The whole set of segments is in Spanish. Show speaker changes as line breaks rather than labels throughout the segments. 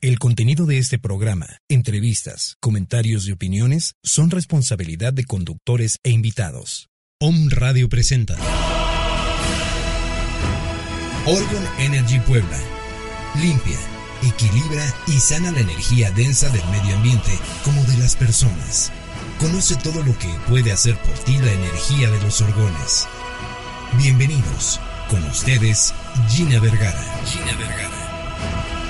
El contenido de este programa, entrevistas, comentarios y opiniones son responsabilidad de conductores e invitados. Om Radio presenta Orgon Energy Puebla. Limpia, equilibra y sana la energía densa del medio ambiente como de las personas. Conoce todo lo que puede hacer por ti la energía de los orgones. Bienvenidos. Con ustedes, Gina Vergara. Gina Vergara.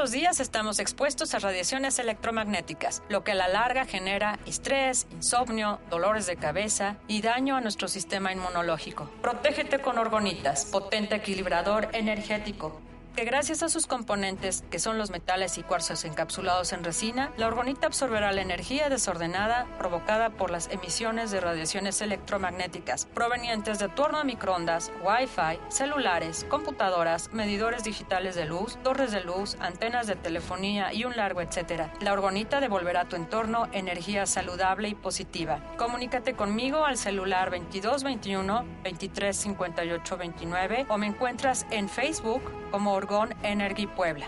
Los días estamos expuestos a radiaciones electromagnéticas, lo que a la larga genera estrés, insomnio, dolores de cabeza y daño a nuestro sistema inmunológico. Protégete con orgonitas, potente equilibrador energético que gracias a sus componentes, que son los metales y cuarzos encapsulados en resina, la orgonita absorberá la energía desordenada provocada por las emisiones de radiaciones electromagnéticas provenientes de tu horno a microondas, Wi-Fi, celulares, computadoras, medidores digitales de luz, torres de luz, antenas de telefonía y un largo etcétera. La orgonita devolverá a tu entorno energía saludable y positiva. Comunícate conmigo al celular 2221 235829 o me encuentras en Facebook como Orgón Energy Puebla.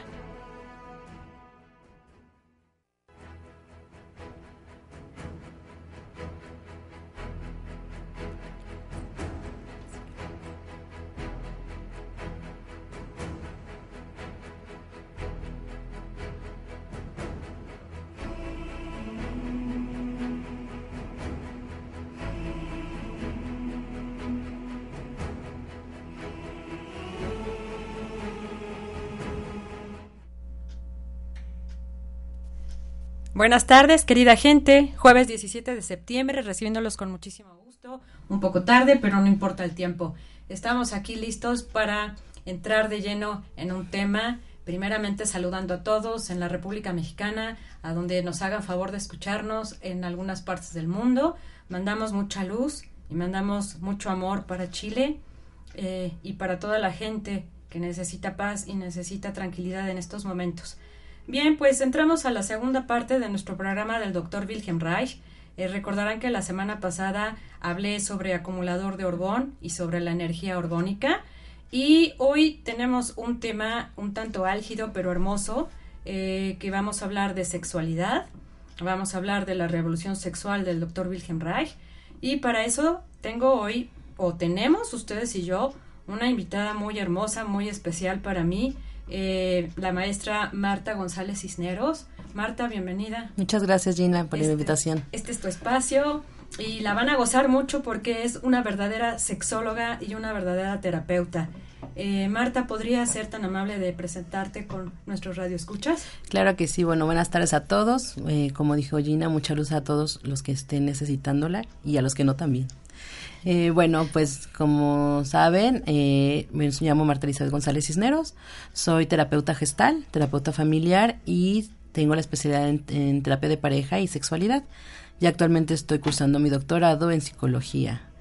Buenas tardes, querida gente. Jueves 17 de septiembre, recibiéndolos con muchísimo gusto. Un poco tarde, pero no importa el tiempo. Estamos aquí listos para entrar de lleno en un tema. Primeramente saludando a todos en la República Mexicana, a donde nos hagan favor de escucharnos en algunas partes del mundo. Mandamos mucha luz y mandamos mucho amor para Chile eh, y para toda la gente que necesita paz y necesita tranquilidad en estos momentos. Bien, pues entramos a la segunda parte de nuestro programa del doctor Wilhelm Reich. Eh, recordarán que la semana pasada hablé sobre acumulador de orgón y sobre la energía orgónica. Y hoy tenemos un tema un tanto álgido pero hermoso, eh, que vamos a hablar de sexualidad. Vamos a hablar de la revolución sexual del doctor Wilhelm Reich. Y para eso tengo hoy, o tenemos ustedes y yo, una invitada muy hermosa, muy especial para mí. Eh, la maestra Marta González Cisneros. Marta, bienvenida.
Muchas gracias Gina por
Este-
la invitación.
Este es tu espacio y la van a gozar mucho porque es una verdadera sexóloga y una verdadera terapeuta. Eh, Marta, ¿podría ser tan amable de presentarte con nuestros radioescuchas?
Claro que sí, bueno, buenas tardes a todos. Eh, como dijo Gina, mucha luz a todos los que estén necesitándola y a los que no también. Eh, bueno, pues como saben, eh, me llamo Marta Elizabeth González Cisneros, soy terapeuta gestal, terapeuta familiar y tengo la especialidad en, en terapia de pareja y sexualidad. Y actualmente estoy cursando mi doctorado en psicología.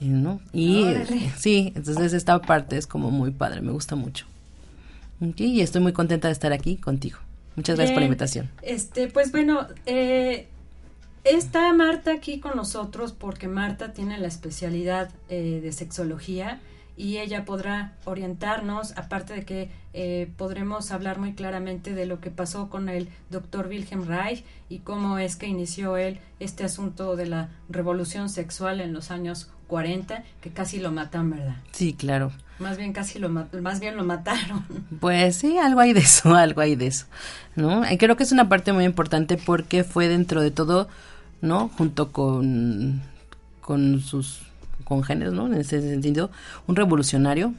¿No? Y
Órale.
sí, entonces esta parte es como muy padre, me gusta mucho. Y estoy muy contenta de estar aquí contigo. Muchas gracias por la invitación.
Este, pues bueno, eh, está Marta aquí con nosotros porque Marta tiene la especialidad eh, de sexología y ella podrá orientarnos, aparte de que eh, podremos hablar muy claramente de lo que pasó con el doctor Wilhelm Reich y cómo es que inició él este asunto de la revolución sexual en los años 40, que casi lo matan, ¿verdad?
Sí, claro.
Más bien casi lo más bien lo mataron.
Pues sí, algo hay de eso, algo hay de eso, ¿no? Y creo que es una parte muy importante porque fue dentro de todo, ¿no? Junto con, con sus congéneres, ¿no? En ese sentido, un revolucionario.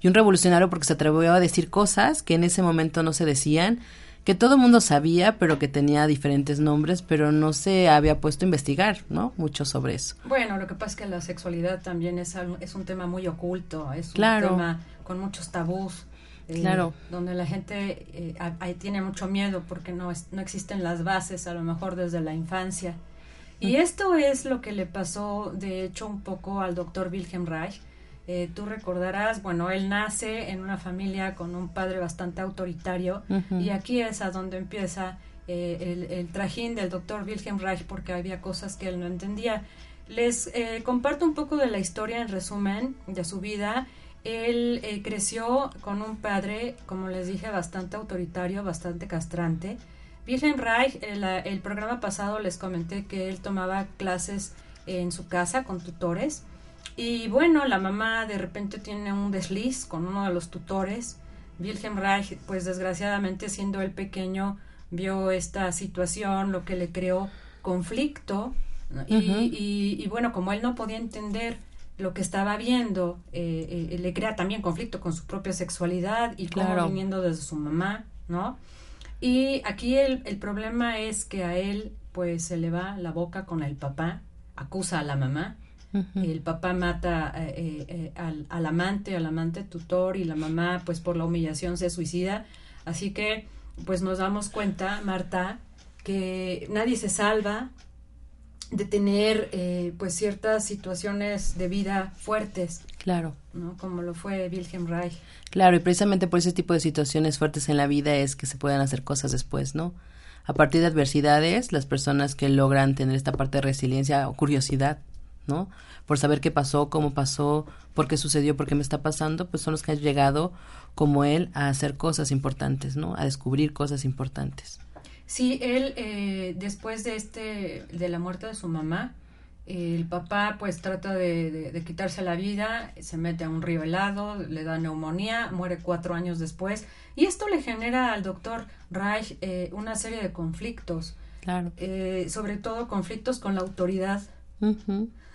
Y un revolucionario porque se atrevió a decir cosas que en ese momento no se decían que todo el mundo sabía, pero que tenía diferentes nombres, pero no se había puesto a investigar, ¿no? Mucho sobre eso.
Bueno, lo que pasa es que la sexualidad también es, es un tema muy oculto, es un tema con muchos tabús.
Eh, claro.
Donde la gente eh, tiene mucho miedo porque no, no existen las bases, a lo mejor desde la infancia. Y esto es lo que le pasó, de hecho, un poco al doctor Wilhelm Reich. Eh, tú recordarás, bueno, él nace en una familia con un padre bastante autoritario y aquí es a donde empieza el, el, trajín del doctor Wilhelm Reich porque había cosas que él no entendía. Les comparto un poco de la historia en resumen de su vida él eh, creció con un padre, como les dije, bastante autoritario, bastante castrante. Wilhelm Reich, el, el programa pasado les comenté que él tomaba clases en su casa con tutores. Y bueno, la mamá de repente tiene un desliz con uno de los tutores. Wilhelm Reich, pues desgraciadamente siendo el pequeño, vio esta situación, lo que le creó conflicto. y, y, bueno, como él no podía entender lo que estaba viendo eh, eh, le crea también conflicto con su propia sexualidad y claro. viniendo desde su mamá, ¿no? Y aquí el, el, problema es que a él pues se le va la boca con el papá, acusa a la mamá, el papá mata eh, al, al, amante, al amante tutor y la mamá pues por la humillación se suicida, así que pues nos damos cuenta, Marta, que nadie se salva, de tener eh, pues ciertas situaciones de vida fuertes.
Claro.
¿no? Como lo fue Wilhelm Reich.
Claro, y precisamente por ese tipo de situaciones fuertes en la vida es que se puedan hacer cosas después, ¿no? A partir de adversidades, las personas que logran tener esta parte de resiliencia o curiosidad, ¿no? Por saber qué pasó, cómo pasó, por qué sucedió, por qué me está pasando, pues son los que han llegado, como él, a hacer cosas importantes, ¿no? A descubrir cosas importantes.
Sí, él eh, después de este, de la muerte de su mamá, el papá pues trata de, quitarse la vida, se mete a un río helado, le da neumonía, muere cuatro años después y esto le genera al doctor Reich eh, una serie de conflictos,
claro.
Eh, sobre todo conflictos con la autoridad,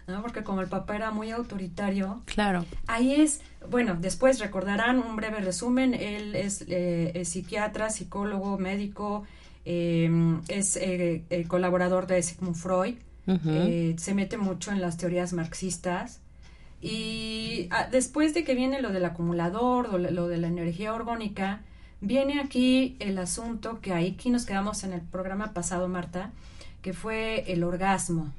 ¿no? porque como el papá era muy autoritario,
claro.
ahí es, bueno, después recordarán un breve resumen, él es, es psiquiatra, psicólogo, médico, Em, es eh, el colaborador de Sigmund Freud, eh, se mete mucho en las teorías marxistas. Y ah, después de que viene lo del acumulador, lo, lo, de la energía orgánica, viene aquí el asunto que ahí aquí nos quedamos en el programa pasado, Marta, que fue el orgasmo.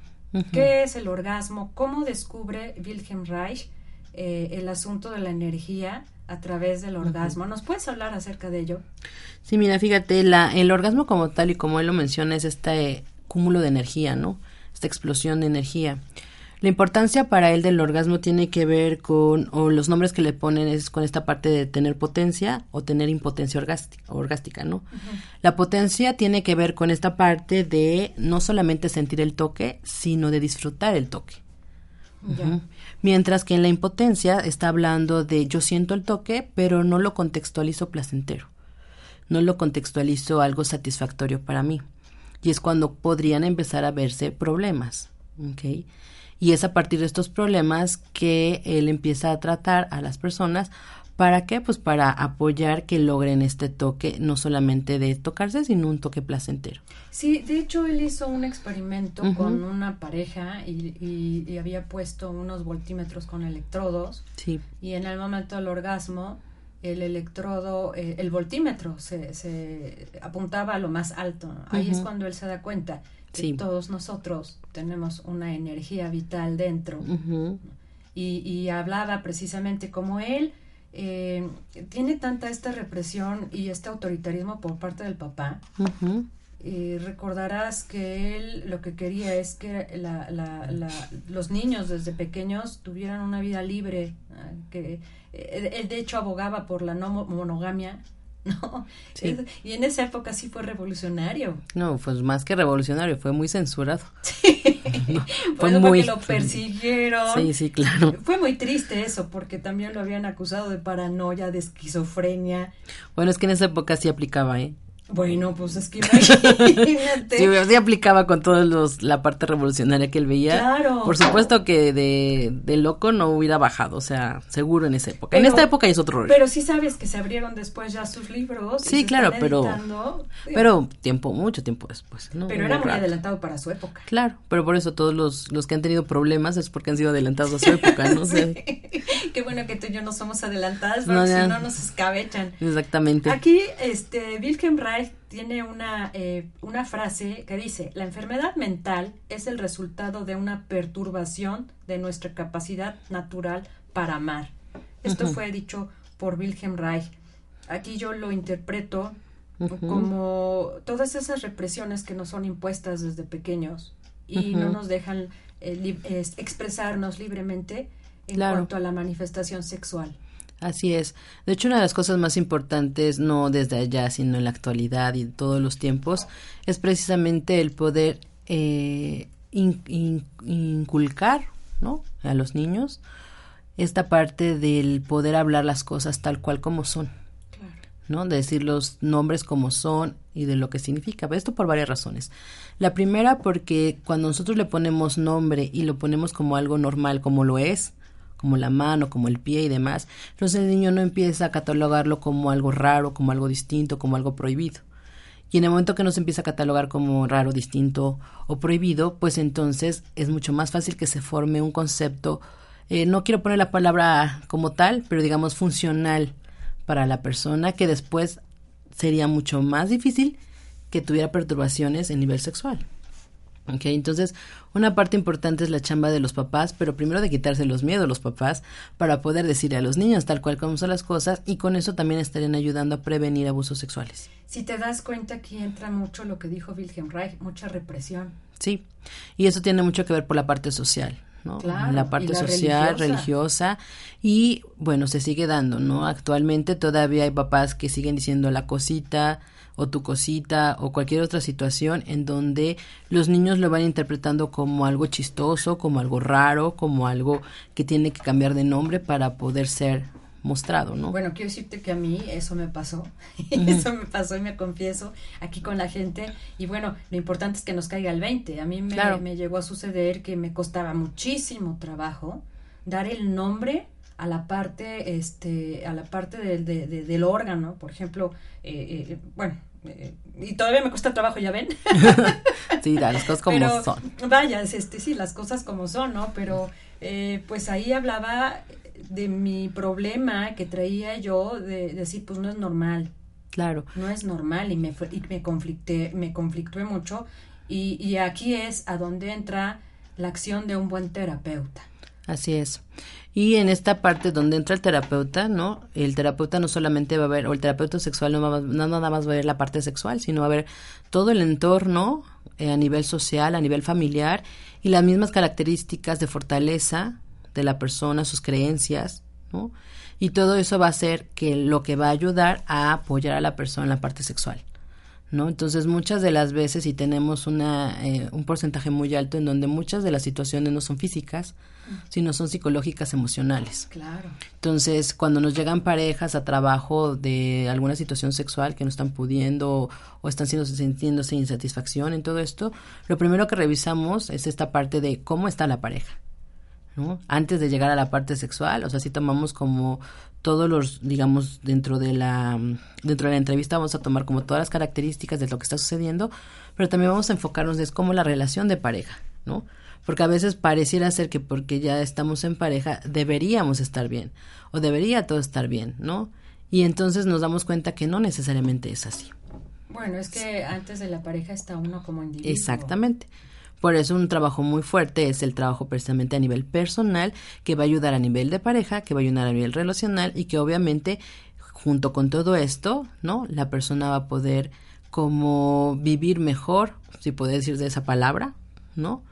¿Qué es el orgasmo? ¿Cómo descubre Wilhelm Reich eh, el asunto de la energía? a través del orgasmo. ¿Nos puedes hablar acerca de ello?
Sí, mira, fíjate, la, el orgasmo como tal y como él lo menciona es este cúmulo de energía, ¿no? Esta explosión de energía. La importancia para él del orgasmo tiene que ver con, o los nombres que le ponen es con esta parte de tener potencia o tener impotencia orgástica, ¿no? La potencia tiene que ver con esta parte de no solamente sentir el toque, sino de disfrutar el toque. Mientras que en la impotencia está hablando de yo siento el toque, pero no lo contextualizo placentero. No lo contextualizo algo satisfactorio para mí. Y es cuando podrían empezar a verse problemas. Y es a partir de estos problemas que él empieza a tratar a las personas ¿Para qué? Pues para apoyar que logren este toque, no solamente de tocarse, sino un toque placentero.
Sí, de hecho él hizo un experimento con una pareja y, había puesto unos voltímetros con electrodos.
Sí.
Y en el momento del orgasmo, el electrodo, eh, el voltímetro se, se, apuntaba a lo más alto. Ahí es cuando él se da cuenta que todos nosotros tenemos una energía vital dentro. y, y hablaba precisamente como él eh, tiene tanta esta represión y este autoritarismo por parte del papá. Eh, recordarás que él lo que quería es que los niños desde pequeños tuvieran una vida libre, que eh, él de hecho abogaba por la no monogamia, ¿no? Y en esa época sí fue revolucionario.
No, pues más que revolucionario, fue muy censurado.
Sí. fue muy... lo persiguieron.
Sí, sí, claro.
Fue muy triste eso, porque también lo habían acusado de paranoia, de esquizofrenia.
Bueno, es que en esa época sí aplicaba, ¿eh?
Bueno, pues es que imagínate.
sí, aplicaba con todos los, la parte revolucionaria que él veía.
Claro.
Por supuesto que de, de loco no hubiera bajado, o sea, seguro en esa época. en esta época es otro rollo.
Pero sí sabes que se abrieron después ya sus libros.
Sí, claro, pero, pero tiempo, mucho tiempo después. ¿no?
Pero era muy adelantado para su época.
Claro, pero por eso todos los, los que han tenido problemas es porque han sido adelantados a su época, ¿no?
sí. Qué bueno que tú y yo no somos adelantadas, porque si no nos escabechan.
Exactamente.
Aquí, este, Wilhelm Reich tiene una, eh, una frase que dice, la enfermedad mental es el resultado de una perturbación de nuestra capacidad natural para amar. Esto fue dicho por Wilhelm Reich. Aquí yo lo interpreto como todas esas represiones que nos son impuestas desde pequeños y no nos dejan eh, expresarnos libremente en cuanto a la manifestación sexual.
Así es. De hecho, una de las cosas más importantes, no desde allá, sino en la actualidad y en todos los tiempos, es precisamente el poder eh, inculcar ¿no? a los niños esta parte del poder hablar las cosas tal cual como son. ¿no? De decir los nombres como son y de lo que significa. Esto por varias razones. La primera porque cuando nosotros le ponemos nombre y lo ponemos como algo normal, como lo es, como la mano, como el pie y demás, entonces el niño no empieza a catalogarlo como algo raro, como algo distinto, como algo prohibido. Y en el momento que nos empieza a catalogar como raro, distinto o prohibido, pues entonces es mucho más fácil que se forme un concepto, eh, no quiero poner la palabra como tal, pero digamos funcional para la persona que después sería mucho más difícil que tuviera perturbaciones en nivel sexual. Ok, entonces una parte importante es la chamba de los papás, pero primero de quitarse los miedos a los papás para poder decirle a los niños tal cual como son las cosas y con eso también estarían ayudando a prevenir abusos sexuales.
Si te das cuenta aquí entra mucho lo que dijo Wilhelm Reich, mucha represión.
Sí, y eso tiene mucho que ver por la parte social. ¿no? la parte social, religiosa. y bueno, se sigue dando, ¿no? Actualmente todavía hay papás que siguen diciendo la cosita, o tu cosita o cualquier otra situación en donde los niños lo van interpretando como algo chistoso, como algo raro, como algo que tiene que cambiar de nombre para poder ser mostrado, ¿no?
Bueno, quiero decirte que a mí eso me pasó, eso me pasó y me confieso aquí con la gente. Y bueno, lo importante es que nos caiga el 20, a mí me, me llegó a suceder que me costaba muchísimo trabajo dar el nombre a la parte este a la parte del, del órgano. Por ejemplo eh, eh, bueno eh, y todavía me cuesta trabajo, ya ven.
sí, las cosas como son.
Vaya, este, sí, las cosas como son, ¿no? Pero eh, pues ahí hablaba de mi problema que traía yo de, decir, pues no es normal.
Claro.
No es normal y me, y me conflicté, me conflictué mucho. Y, y aquí es a donde entra la acción de un buen terapeuta.
Así es. Y en esta parte donde entra el terapeuta, ¿no? El terapeuta no solamente va a ver, o el terapeuta sexual no, va, no nada más va a ver la parte sexual, sino va a ver todo el entorno eh, a nivel social, a nivel familiar y las mismas características de fortaleza de la persona, sus creencias, ¿no? Y todo eso va a ser que lo que va a ayudar a apoyar a la persona en la parte sexual. ¿no? Entonces muchas de las veces y tenemos una, eh, un porcentaje muy alto en donde muchas de las situaciones no son físicas, sino son psicológicas, emocionales.
Claro.
Entonces, cuando nos llegan parejas a trabajo de alguna situación sexual que no están pudiendo o están siendo, sintiéndose insatisfacción en todo esto, lo primero que revisamos es esta parte de cómo está la pareja. ¿no? Antes de llegar a la parte sexual, o sea, si tomamos como todos los, digamos, dentro de la dentro de la entrevista vamos a tomar como todas las características de lo que está sucediendo, pero también vamos a enfocarnos en cómo la relación de pareja, ¿no? Porque a veces pareciera ser que porque ya estamos en pareja deberíamos estar bien o debería todo estar bien, ¿no? Y entonces nos damos cuenta que no necesariamente es así.
Bueno, es que antes de la pareja está uno como individuo.
Exactamente. Por eso un trabajo muy fuerte es el trabajo precisamente a nivel personal, que va a ayudar a nivel de pareja, que va a ayudar a nivel relacional y que obviamente junto con todo esto, ¿no? La persona va a poder como vivir mejor, si puede decir de esa palabra, ¿no?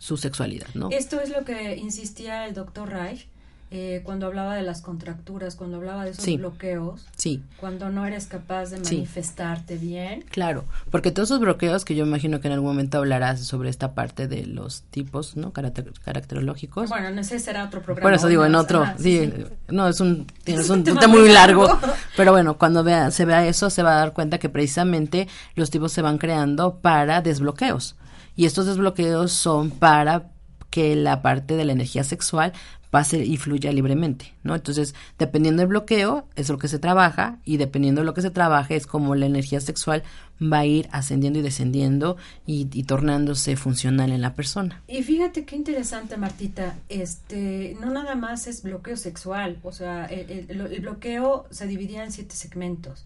Su sexualidad, ¿no?
Esto es lo que insistía el doctor Reich, eh, cuando hablaba de las contracturas, cuando hablaba de esos
Sí.
bloqueos,
Sí,
cuando no eres capaz de
Sí.
manifestarte bien.
claro, porque todos esos bloqueos que yo imagino que en algún momento hablarás sobre esta parte de los tipos, ¿no? Caracter- caracterológicos.
Bueno, ese será otro programa.
Por eso digo, en
¿no?
otro,
Ajá,
sí, no, es un, es un
tema muy
largo. pero bueno, cuando vea, se vea eso, se va a dar cuenta que precisamente los tipos se van creando para desbloqueos, y estos desbloqueos son para que la parte de la energía sexual pase y fluya libremente, ¿no? Entonces, dependiendo del bloqueo, es lo que se trabaja, y dependiendo de lo que se trabaje, es como la energía sexual va a ir ascendiendo y descendiendo y, y tornándose funcional en la persona.
Y fíjate qué interesante, Martita. Este, no nada más es bloqueo sexual, o sea, el, el- el bloqueo se dividía en siete segmentos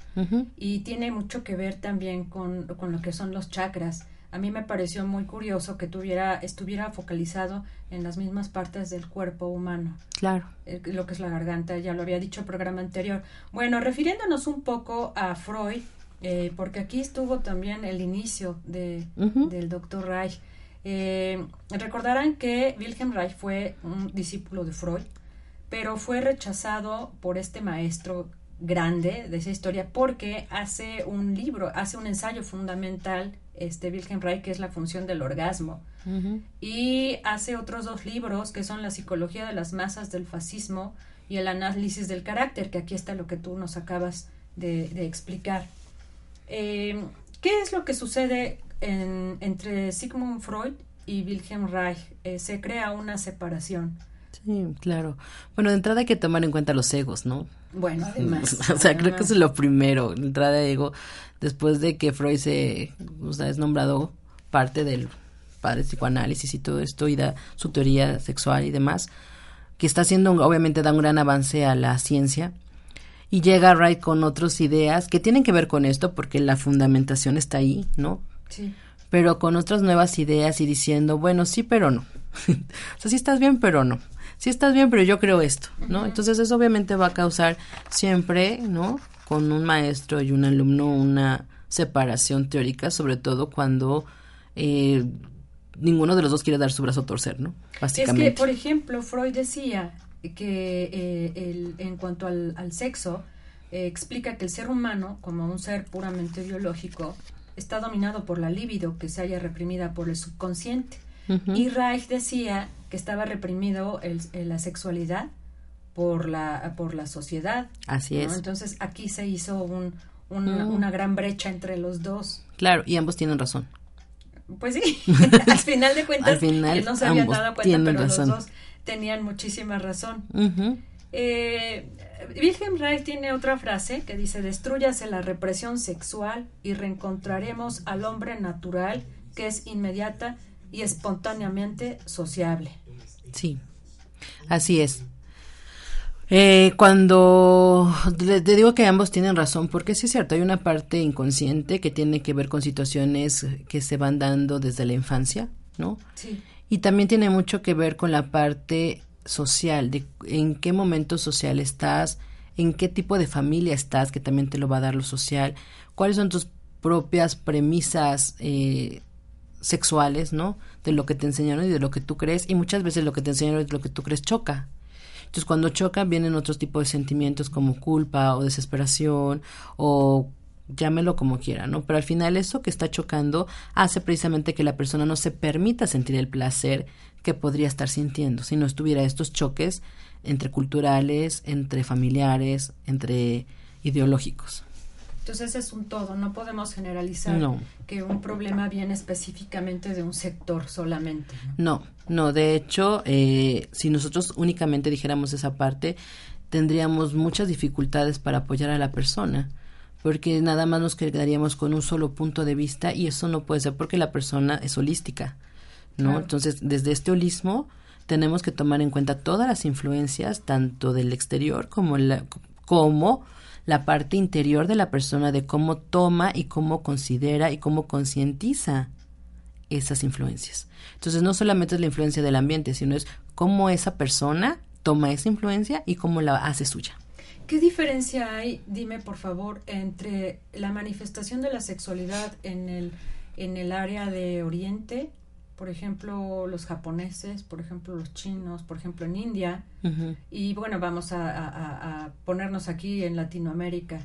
y tiene mucho que ver también con, con lo que son los chakras. A mí me pareció muy curioso que tuviera, estuviera focalizado en las mismas partes del cuerpo humano.
Claro.
eh, lo que es la garganta, ya lo había dicho el programa anterior. Bueno, refiriéndonos un poco a Freud, eh, porque aquí estuvo también el inicio de, del doctor Reich. Eh, recordarán que Wilhelm Reich fue un discípulo de Freud, pero fue rechazado por este maestro grande de esa historia porque hace un libro, hace un ensayo fundamental, este Wilhelm Reich, que es la función del orgasmo y hace otros dos libros que son La psicología de las masas del fascismo y El análisis del carácter, que aquí está lo que tú nos acabas de, de explicar. Eh, ¿Qué es lo que sucede en- entre Sigmund Freud y Wilhelm Reich? Eh, se crea una separación.
Sí, claro. Bueno, de entrada hay que tomar en cuenta los egos, ¿no?
Bueno, además.
o sea, creo que eso es lo primero, la entrada de ego, después de que Freud se, o sea, es nombrado parte del padre de psicoanálisis y todo esto y da su teoría sexual y demás, que está haciendo, obviamente da un gran avance a la ciencia y llega Wright con otras ideas que tienen que ver con esto porque la fundamentación está ahí, ¿no?
Sí.
pero con otras nuevas ideas y diciendo, bueno, sí, pero no. o sea, sí estás bien, pero no. Sí estás bien, pero yo creo esto, ¿no? Entonces eso obviamente va a causar siempre, ¿no? Con un maestro y un alumno una separación teórica, sobre todo cuando eh, ninguno de los dos quiere dar su brazo a torcer, ¿no?
Es
Básicamente.
que, por ejemplo, Freud decía que eh, el- en cuanto al, al sexo, eh, explica que el ser humano, como un ser puramente biológico, está dominado por la libido que se haya reprimida por el subconsciente. Y Reich decía que estaba reprimido el- el- la sexualidad por la, por la sociedad.
Así
¿no?
es.
Entonces aquí se hizo un- un-
Mm.
una gran brecha entre los dos.
Claro, y ambos tienen razón.
Pues sí, al final de cuentas
Al final,
no se había
ambos
dado cuenta, pero
razón.
los dos tenían muchísima razón.
Ujú.
Eh, Wilhelm Reich tiene otra frase que dice, destruyase la represión sexual y reencontraremos al hombre natural que es inmediata y espontáneamente sociable.
Sí, así es. Eh, cuando te, te digo que ambos tienen razón, porque sí es cierto, hay una parte inconsciente que tiene que ver con situaciones que se van dando desde la infancia, ¿no?
Sí,
Y también tiene mucho que ver con la parte social, de en qué momento social estás, en qué tipo de familia estás, que también te lo va a dar lo social, cuáles son tus propias premisas eh, sexuales, ¿no? De lo que te enseñaron y de lo que tú crees, y muchas veces lo que te enseñaron y de lo que tú crees choca. Entonces, cuando choca, vienen otros tipos de sentimientos como culpa o desesperación o llámelo como quiera, ¿no? Pero al final eso que está chocando hace precisamente que la persona no se permita sentir el placer que podría estar sintiendo si no estuviera estos choques entre culturales, entre familiares, entre ideológicos.
Entonces es un todo, no podemos generalizar
No.
que un problema viene específicamente de un sector solamente. ¿no?
No, no, de hecho, eh, si nosotros únicamente dijéramos esa parte, tendríamos muchas dificultades para apoyar a la persona, porque nada más nos quedaríamos con un solo punto de vista y eso no puede ser porque la persona es holística, ¿no?
Claro.
Entonces, desde este holismo tenemos que tomar en cuenta todas las influencias, tanto del exterior como la, como la parte interior de la persona, de cómo toma y cómo considera y cómo concientiza esas influencias. Entonces no solamente es la influencia del ambiente, sino es cómo esa persona toma esa influencia y cómo la hace suya.
¿Qué diferencia hay, dime por favor, entre la manifestación de la sexualidad en el, en el área de Oriente por ejemplo, los japoneses, por ejemplo, los chinos, por ejemplo, en India. Y bueno, vamos a, ponernos aquí en Latinoamérica.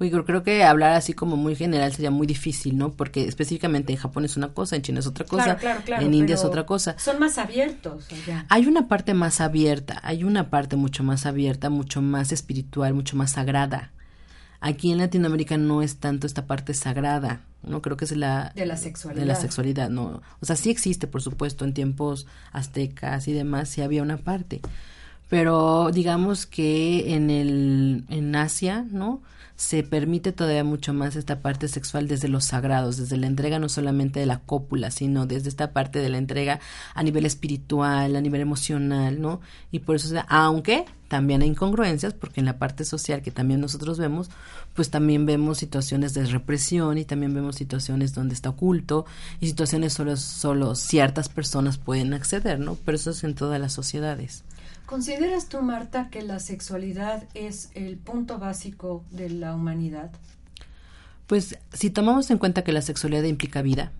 Uy, creo que hablar así como muy general sería muy difícil, ¿no? Porque específicamente en Japón es una cosa, en China es otra cosa, en India es otra cosa.
Son más abiertos allá.
Hay una parte más abierta, hay una parte mucho más abierta, mucho más espiritual, mucho más sagrada. Aquí en Latinoamérica no es tanto esta parte sagrada, no creo que es la
de la sexualidad.
De la sexualidad, no. O sea, sí existe, por supuesto, en tiempos aztecas y demás, sí había una parte. Pero digamos que en el en Asia, ¿no? Se permite todavía mucho más esta parte sexual desde los sagrados, desde la entrega no solamente de la cópula, sino desde esta parte de la entrega a nivel espiritual, a nivel emocional, ¿no? Y por eso, aunque también hay incongruencias, porque en la parte social que también nosotros vemos, pues también vemos situaciones de represión y también vemos situaciones donde está oculto y situaciones solo, solo ciertas personas pueden acceder, ¿no? Pero eso es en todas las sociedades.
¿Consideras tú, Marta, que la sexualidad es el punto básico de la humanidad?
Pues si tomamos en cuenta que la sexualidad implica vida,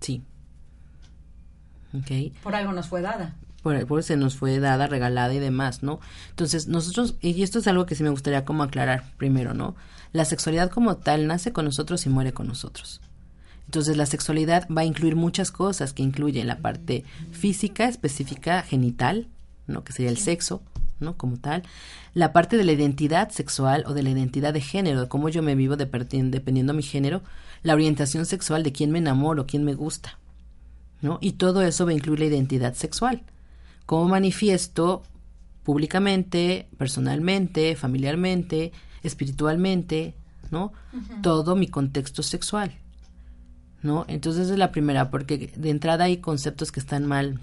sí.
Okay. Por algo nos fue dada.
Por, por se nos fue dada, regalada y demás, ¿no? Entonces, nosotros, y esto es algo que sí me gustaría como aclarar primero, ¿no? La sexualidad como tal nace con nosotros y muere con nosotros. Entonces, la sexualidad va a incluir muchas cosas que incluyen la parte física, específica, genital, ¿no? Que sería el sexo, ¿no? Como tal. La parte de la identidad sexual o de la identidad de género, de cómo yo me vivo dependiendo de mi género, la orientación sexual de quién me enamoro, quién me gusta, ¿no? Y todo eso va a incluir la identidad sexual. Cómo manifiesto públicamente, personalmente, familiarmente, espiritualmente, ¿no? Todo mi contexto sexual, ¿no? Entonces es la primera, porque de entrada hay conceptos que están mal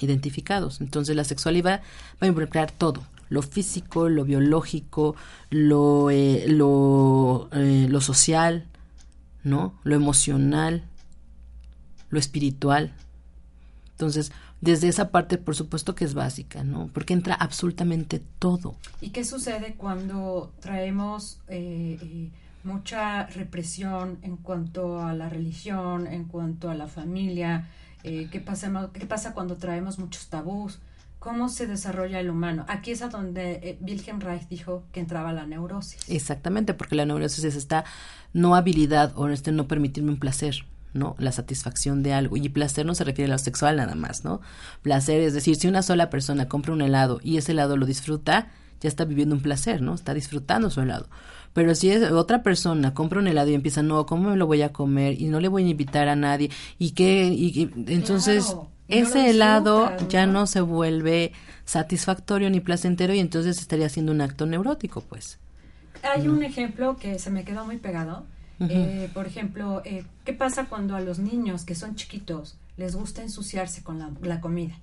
identificados. Entonces la sexualidad va a involucrar todo, lo físico, lo biológico, lo, eh, lo, eh, lo social, ¿no? Lo emocional, lo espiritual. Entonces, desde esa parte, por supuesto que es básica, ¿no? Porque entra absolutamente todo.
¿Y qué sucede cuando traemos eh, mucha represión en cuanto a la religión, en cuanto a la familia, eh, ¿qué, pasa, qué pasa cuando traemos muchos tabús, cómo se desarrolla el humano. Aquí es a donde eh, Wilhelm Reich dijo que entraba la neurosis.
Exactamente, porque la neurosis es esta no habilidad o este no permitirme un placer. ¿no? La satisfacción de algo. Y placer no se refiere a lo sexual nada más, ¿no? Placer, es decir, si una sola persona compra un helado y ese helado lo disfruta, ya está viviendo un placer, ¿no? Está disfrutando su helado. Pero si es otra persona compra un helado y empieza, no, ¿cómo me lo voy a comer? Y no le voy a invitar a nadie. Y que, y, entonces, ese helado ya no se vuelve satisfactorio ni placentero y entonces estaría haciendo un acto neurótico, pues.
Hay un ejemplo que se me quedó muy pegado. Eh, por ejemplo, eh, ¿qué pasa cuando a los niños que son chiquitos les gusta ensuciarse con la, comida?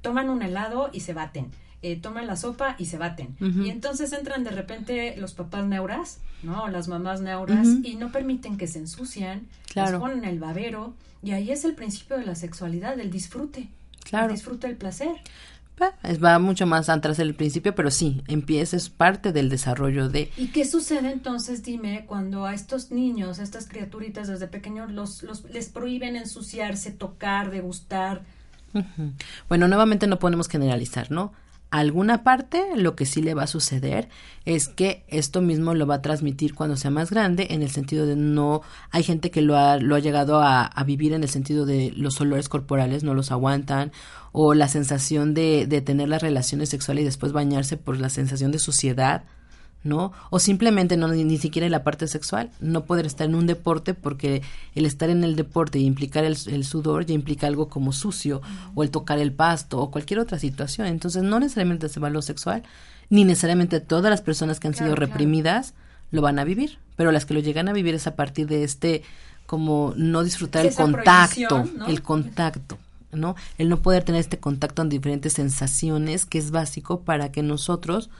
Toman un helado y se baten eh, toman la sopa y se baten. Y entonces entran de repente los papás neuras, ¿no? Las mamás neuras y no permiten que se ensucian, claro. ponen el babero y ahí es el principio de la sexualidad, del disfrute. Claro. El disfrute del placer.
Va mucho más atrás del principio, pero sí, empieza, es parte del desarrollo de...
¿Y qué sucede entonces, dime, cuando a estos niños, a estas criaturitas desde pequeños, los, los, les prohíben ensuciarse, tocar, degustar?
Bueno, nuevamente no podemos generalizar, ¿no? Alguna parte, lo que sí le va a suceder es que esto mismo lo va a transmitir cuando sea más grande, en el sentido de no, hay gente que lo ha, lo ha llegado a, vivir en el sentido de los olores corporales no los aguantan, o la sensación de, de tener las relaciones sexuales y después bañarse por la sensación de suciedad, ¿no? O simplemente no ni, siquiera en la parte sexual, no poder estar en un deporte porque el estar en el deporte y implicar el, sudor ya implica algo como sucio o el tocar el pasto o cualquier otra situación. Entonces no necesariamente se va lo sexual, ni necesariamente todas las personas que han sido reprimidas lo van a vivir, pero las que lo llegan a vivir es a partir de este como no disfrutar el contacto, el contacto. ¿no? El no poder tener este contacto en diferentes sensaciones que es básico para que nosotros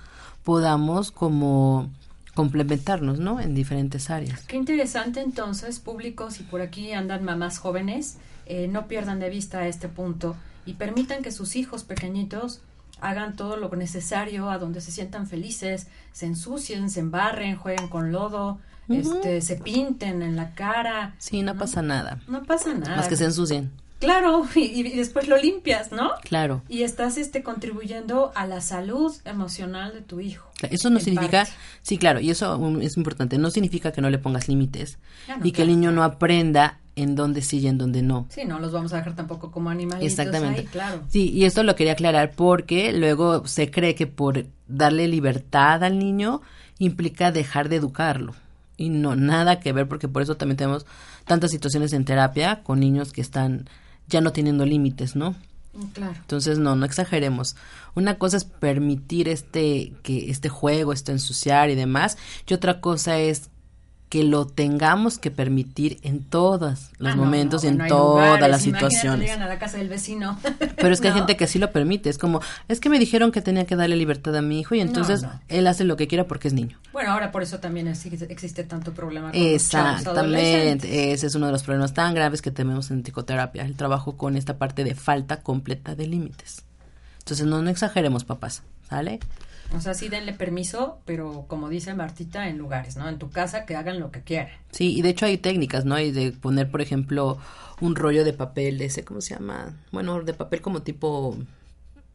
podamos como complementarnos, ¿no? En diferentes áreas.
Qué interesante entonces, públicos, y por aquí andan mamás jóvenes, eh, no pierdan de vista este punto y permitan que sus hijos pequeñitos hagan todo lo necesario a donde se sientan felices, se ensucien, se embarren, jueguen con lodo, este, se pinten en la cara.
Sí, no, pasa nada.
No pasa nada.
Más que se ensucien.
Claro, y, después lo limpias, ¿no?
Claro.
Y estás este contribuyendo a la salud emocional de tu hijo.
Eso no significa, sí, claro, y eso es importante, no significa que no le pongas límites y que el niño no aprenda en dónde sí y en dónde no.
Sí, no los vamos a dejar tampoco como animalitos Exactamente. claro.
Sí, y esto lo quería aclarar porque luego se cree que por darle libertad al niño implica dejar de educarlo. Y no, nada que ver, porque por eso también tenemos tantas situaciones en terapia con niños que están ya no teniendo límites, ¿no?
Mm, claro.
Entonces, no, no exageremos. Una cosa es permitir este, que este juego, este ensuciar y demás, y otra cosa es que lo tengamos que permitir en todos los ah, momentos y en todas las situaciones.
Llegan a la casa del vecino.
Pero es que hay gente que así lo permite. Es como, es que me dijeron que tenía que darle libertad a mi hijo y entonces él hace lo que quiera porque es niño.
Bueno, ahora por eso también existe tanto problema con
Exactamente. Ese es uno de los problemas tan graves que tenemos en psicoterapia, el trabajo con esta parte de falta completa de límites. Entonces no, no exageremos, papás, ¿sale?
O sea, sí denle permiso, pero como dice Martita, en lugares, ¿no? En tu casa que hagan lo que quieran.
Sí, y de hecho hay técnicas, ¿no? Y de poner, por ejemplo, un rollo de papel, de ese, ¿cómo se llama? Bueno, de papel como tipo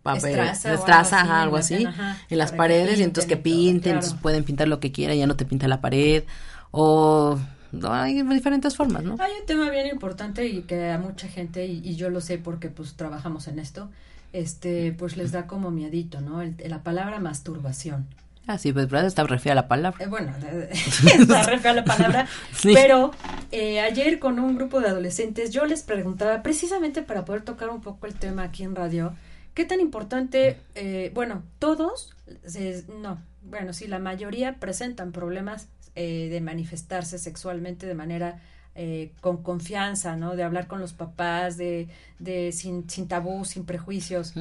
papel, estraza, algo así, en las paredes, y entonces que pinten, entonces pueden pintar lo que quieran, ya no te pinta la pared, o hay diferentes formas, ¿no?
Hay un tema bien importante y que a mucha gente, y, y yo lo sé porque pues trabajamos en esto, este, pues les da como miedito, ¿no? la palabra masturbación.
Ah, sí, pues verdad está refiere a la palabra.
Eh, bueno, está refiere a la palabra, pero eh, ayer con un grupo de adolescentes yo les preguntaba, precisamente para poder tocar un poco el tema aquí en radio, ¿qué tan importante, eh, bueno, todos, no, bueno, sí, la mayoría presentan problemas de manifestarse sexualmente de manera eh, con confianza, ¿no? De hablar con los papás, de, de sin, sin tabú, sin prejuicios.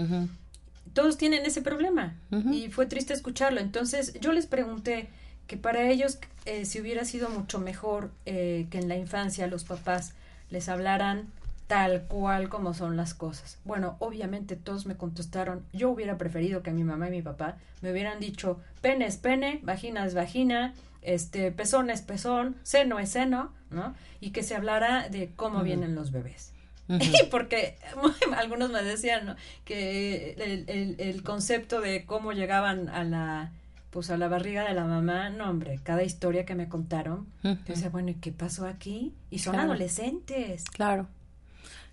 Todos tienen ese problema y fue triste escucharlo. Entonces yo les pregunté que para ellos eh, si hubiera sido mucho mejor eh, que en la infancia los papás les hablaran tal cual como son las cosas. Bueno, obviamente todos me contestaron, yo hubiera preferido que mi mamá y mi papá me hubieran dicho, pene es pene, vagina es vagina, este, pezón es pezón, seno es seno, ¿no? Y que se hablara de cómo vienen los bebés. Porque algunos me decían ¿no? que el, el, concepto de cómo llegaban a la pues a la barriga de la mamá, no hombre, cada historia que me contaron, uh decía, bueno, ¿y qué pasó aquí? Y son adolescentes.
Claro.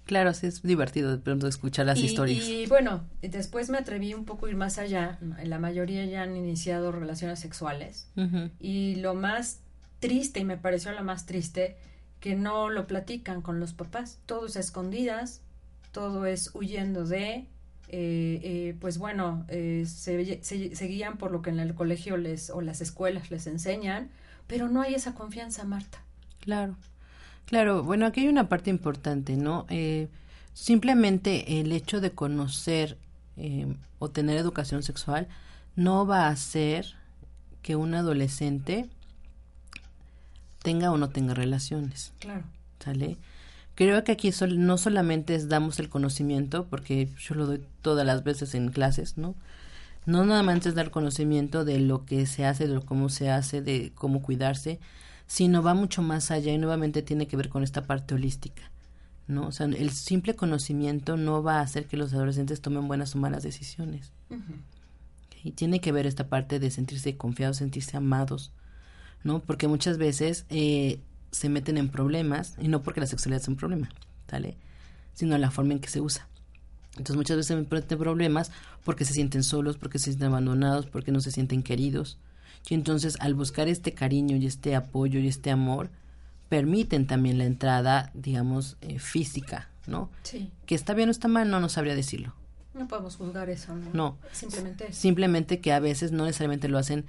Claro, sí, es divertido de pronto escuchar las historias.
Y bueno, después me atreví un poco a ir más allá. La mayoría ya han iniciado relaciones sexuales. Y lo más triste, y me pareció lo más triste, que no lo platican con los papás. Todo es a escondidas, todo es huyendo de. Eh, eh, pues bueno, eh, se, se, guían por lo que en el colegio les o las escuelas les enseñan, pero no hay esa confianza, Marta.
Claro. Claro, bueno, aquí hay una parte importante, ¿no? Eh, simplemente el hecho de conocer eh, o tener educación sexual no va a hacer que un adolescente tenga o no tenga relaciones.
Claro.
¿Sale? Creo que aquí no solamente es damos el conocimiento, porque yo lo doy todas las veces en clases, ¿no? No nada más es dar conocimiento de lo que se hace, de cómo se hace, de cómo cuidarse, sino va mucho más allá y nuevamente tiene que ver con esta parte holística. ¿no? O sea, el simple conocimiento no va a hacer que los adolescentes tomen buenas o malas decisiones. Y tiene que ver esta parte de sentirse confiados, sentirse amados, ¿no? Porque muchas veces eh, se meten en problemas, y no porque la sexualidad sea un problema, ¿vale? Sino la forma en que se usa. Entonces muchas veces se meten problemas porque se sienten solos, porque se sienten abandonados, porque no se sienten queridos, y entonces al buscar este cariño y este apoyo y este amor, permiten también la entrada, digamos, eh, física, ¿no?
Sí.
Que está bien o está mal, no, no sabría decirlo.
No podemos juzgar eso, ¿no?
No.
Simplemente
Simplemente que a veces no necesariamente lo hacen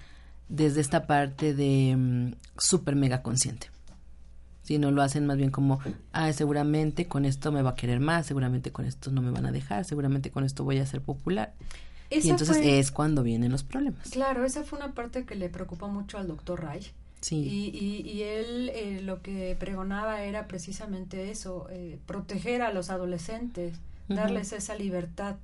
desde esta parte de mm, súper mega consciente. Sino lo hacen más bien como, ah, seguramente con esto me va a querer más, seguramente con esto no me van a dejar, seguramente con esto voy a ser popular y entonces es cuando vienen los problemas.
Claro, esa fue una parte que le preocupó mucho al doctor Reich.
Sí.
Y, y, él eh, lo que pregonaba era precisamente eso, eh, proteger a los adolescentes, darles esa libertad.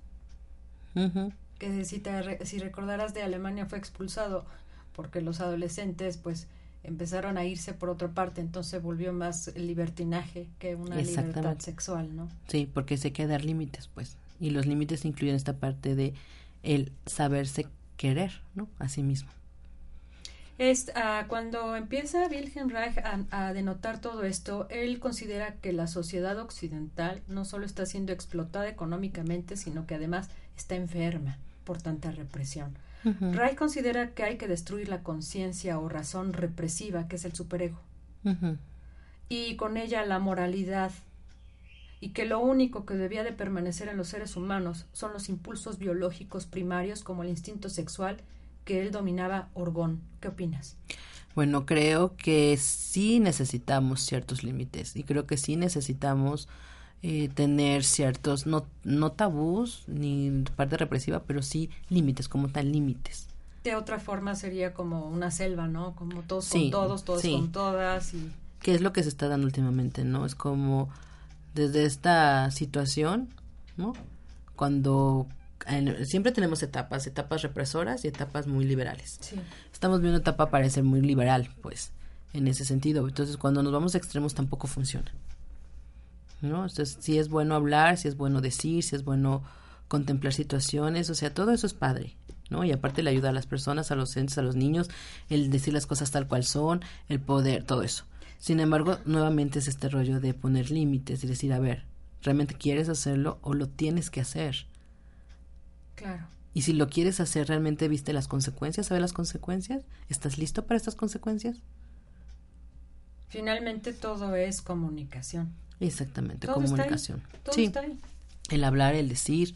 que si, te, si recordarás de Alemania fue expulsado porque los adolescentes pues empezaron a irse por otra parte, entonces volvió más el libertinaje que una libertad sexual, ¿no?
Sí, porque se que dar límites, pues, y los límites incluyen esta parte de el saberse querer, ¿no? A sí mismo.
Es, uh, cuando empieza Wilhelm Reich a, denotar todo esto, él considera que la sociedad occidental no solo está siendo explotada económicamente, sino que además está enferma por tanta represión. Reich considera que hay que destruir la conciencia o razón represiva, que es el superego, y con ella la moralidad, y que lo único que debía de permanecer en los seres humanos son los impulsos biológicos primarios como el instinto sexual que él dominaba Orgón. ¿Qué opinas?
Bueno, creo que sí necesitamos ciertos límites y creo que sí necesitamos eh, tener ciertos, no, no tabús ni parte represiva, pero sí límites, como tal límites.
De otra forma sería como una selva, ¿no? Como todos con todos, todos con todas. Y...
¿Qué es lo que se está dando últimamente, no? Es como desde esta situación, ¿no? Cuando siempre tenemos etapas, etapas represoras y etapas muy liberales. Estamos viendo etapa parecer muy liberal, pues, en ese sentido. Entonces, cuando nos vamos a extremos tampoco funciona. ¿No? Entonces, si es bueno hablar, si es bueno decir, si es bueno contemplar situaciones, o sea, todo eso es padre, ¿no? Y aparte le ayuda a las personas, a los entes, a los niños, el decir las cosas tal cual son, el poder, todo eso. Sin embargo, nuevamente es este rollo de poner límites y decir, a ver, ¿realmente quieres hacerlo o lo tienes que hacer?
Claro.
Y si lo quieres hacer, ¿realmente viste las consecuencias? ¿Sabes las consecuencias? ¿Estás listo para estas consecuencias?
Finalmente todo es comunicación.
Exactamente, comunicación. sí. El hablar, el decir,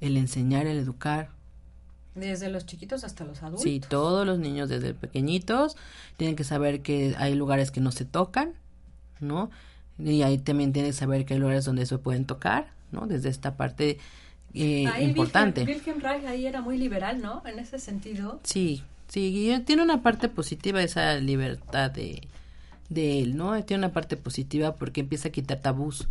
el enseñar, el educar.
Desde los chiquitos hasta los adultos.
Sí, todos los niños desde pequeñitos tienen que saber que hay lugares que no se tocan, ¿no? Y ahí también tienen que saber que hay lugares donde se pueden tocar, ¿no? Desde esta parte eh, importante.
Wilhelm, Reich ahí era muy liberal, ¿no? En ese sentido.
Sí, sí, tiene una parte positiva esa libertad de, de él, ¿no? Tiene una parte positiva porque empieza a quitar tabús.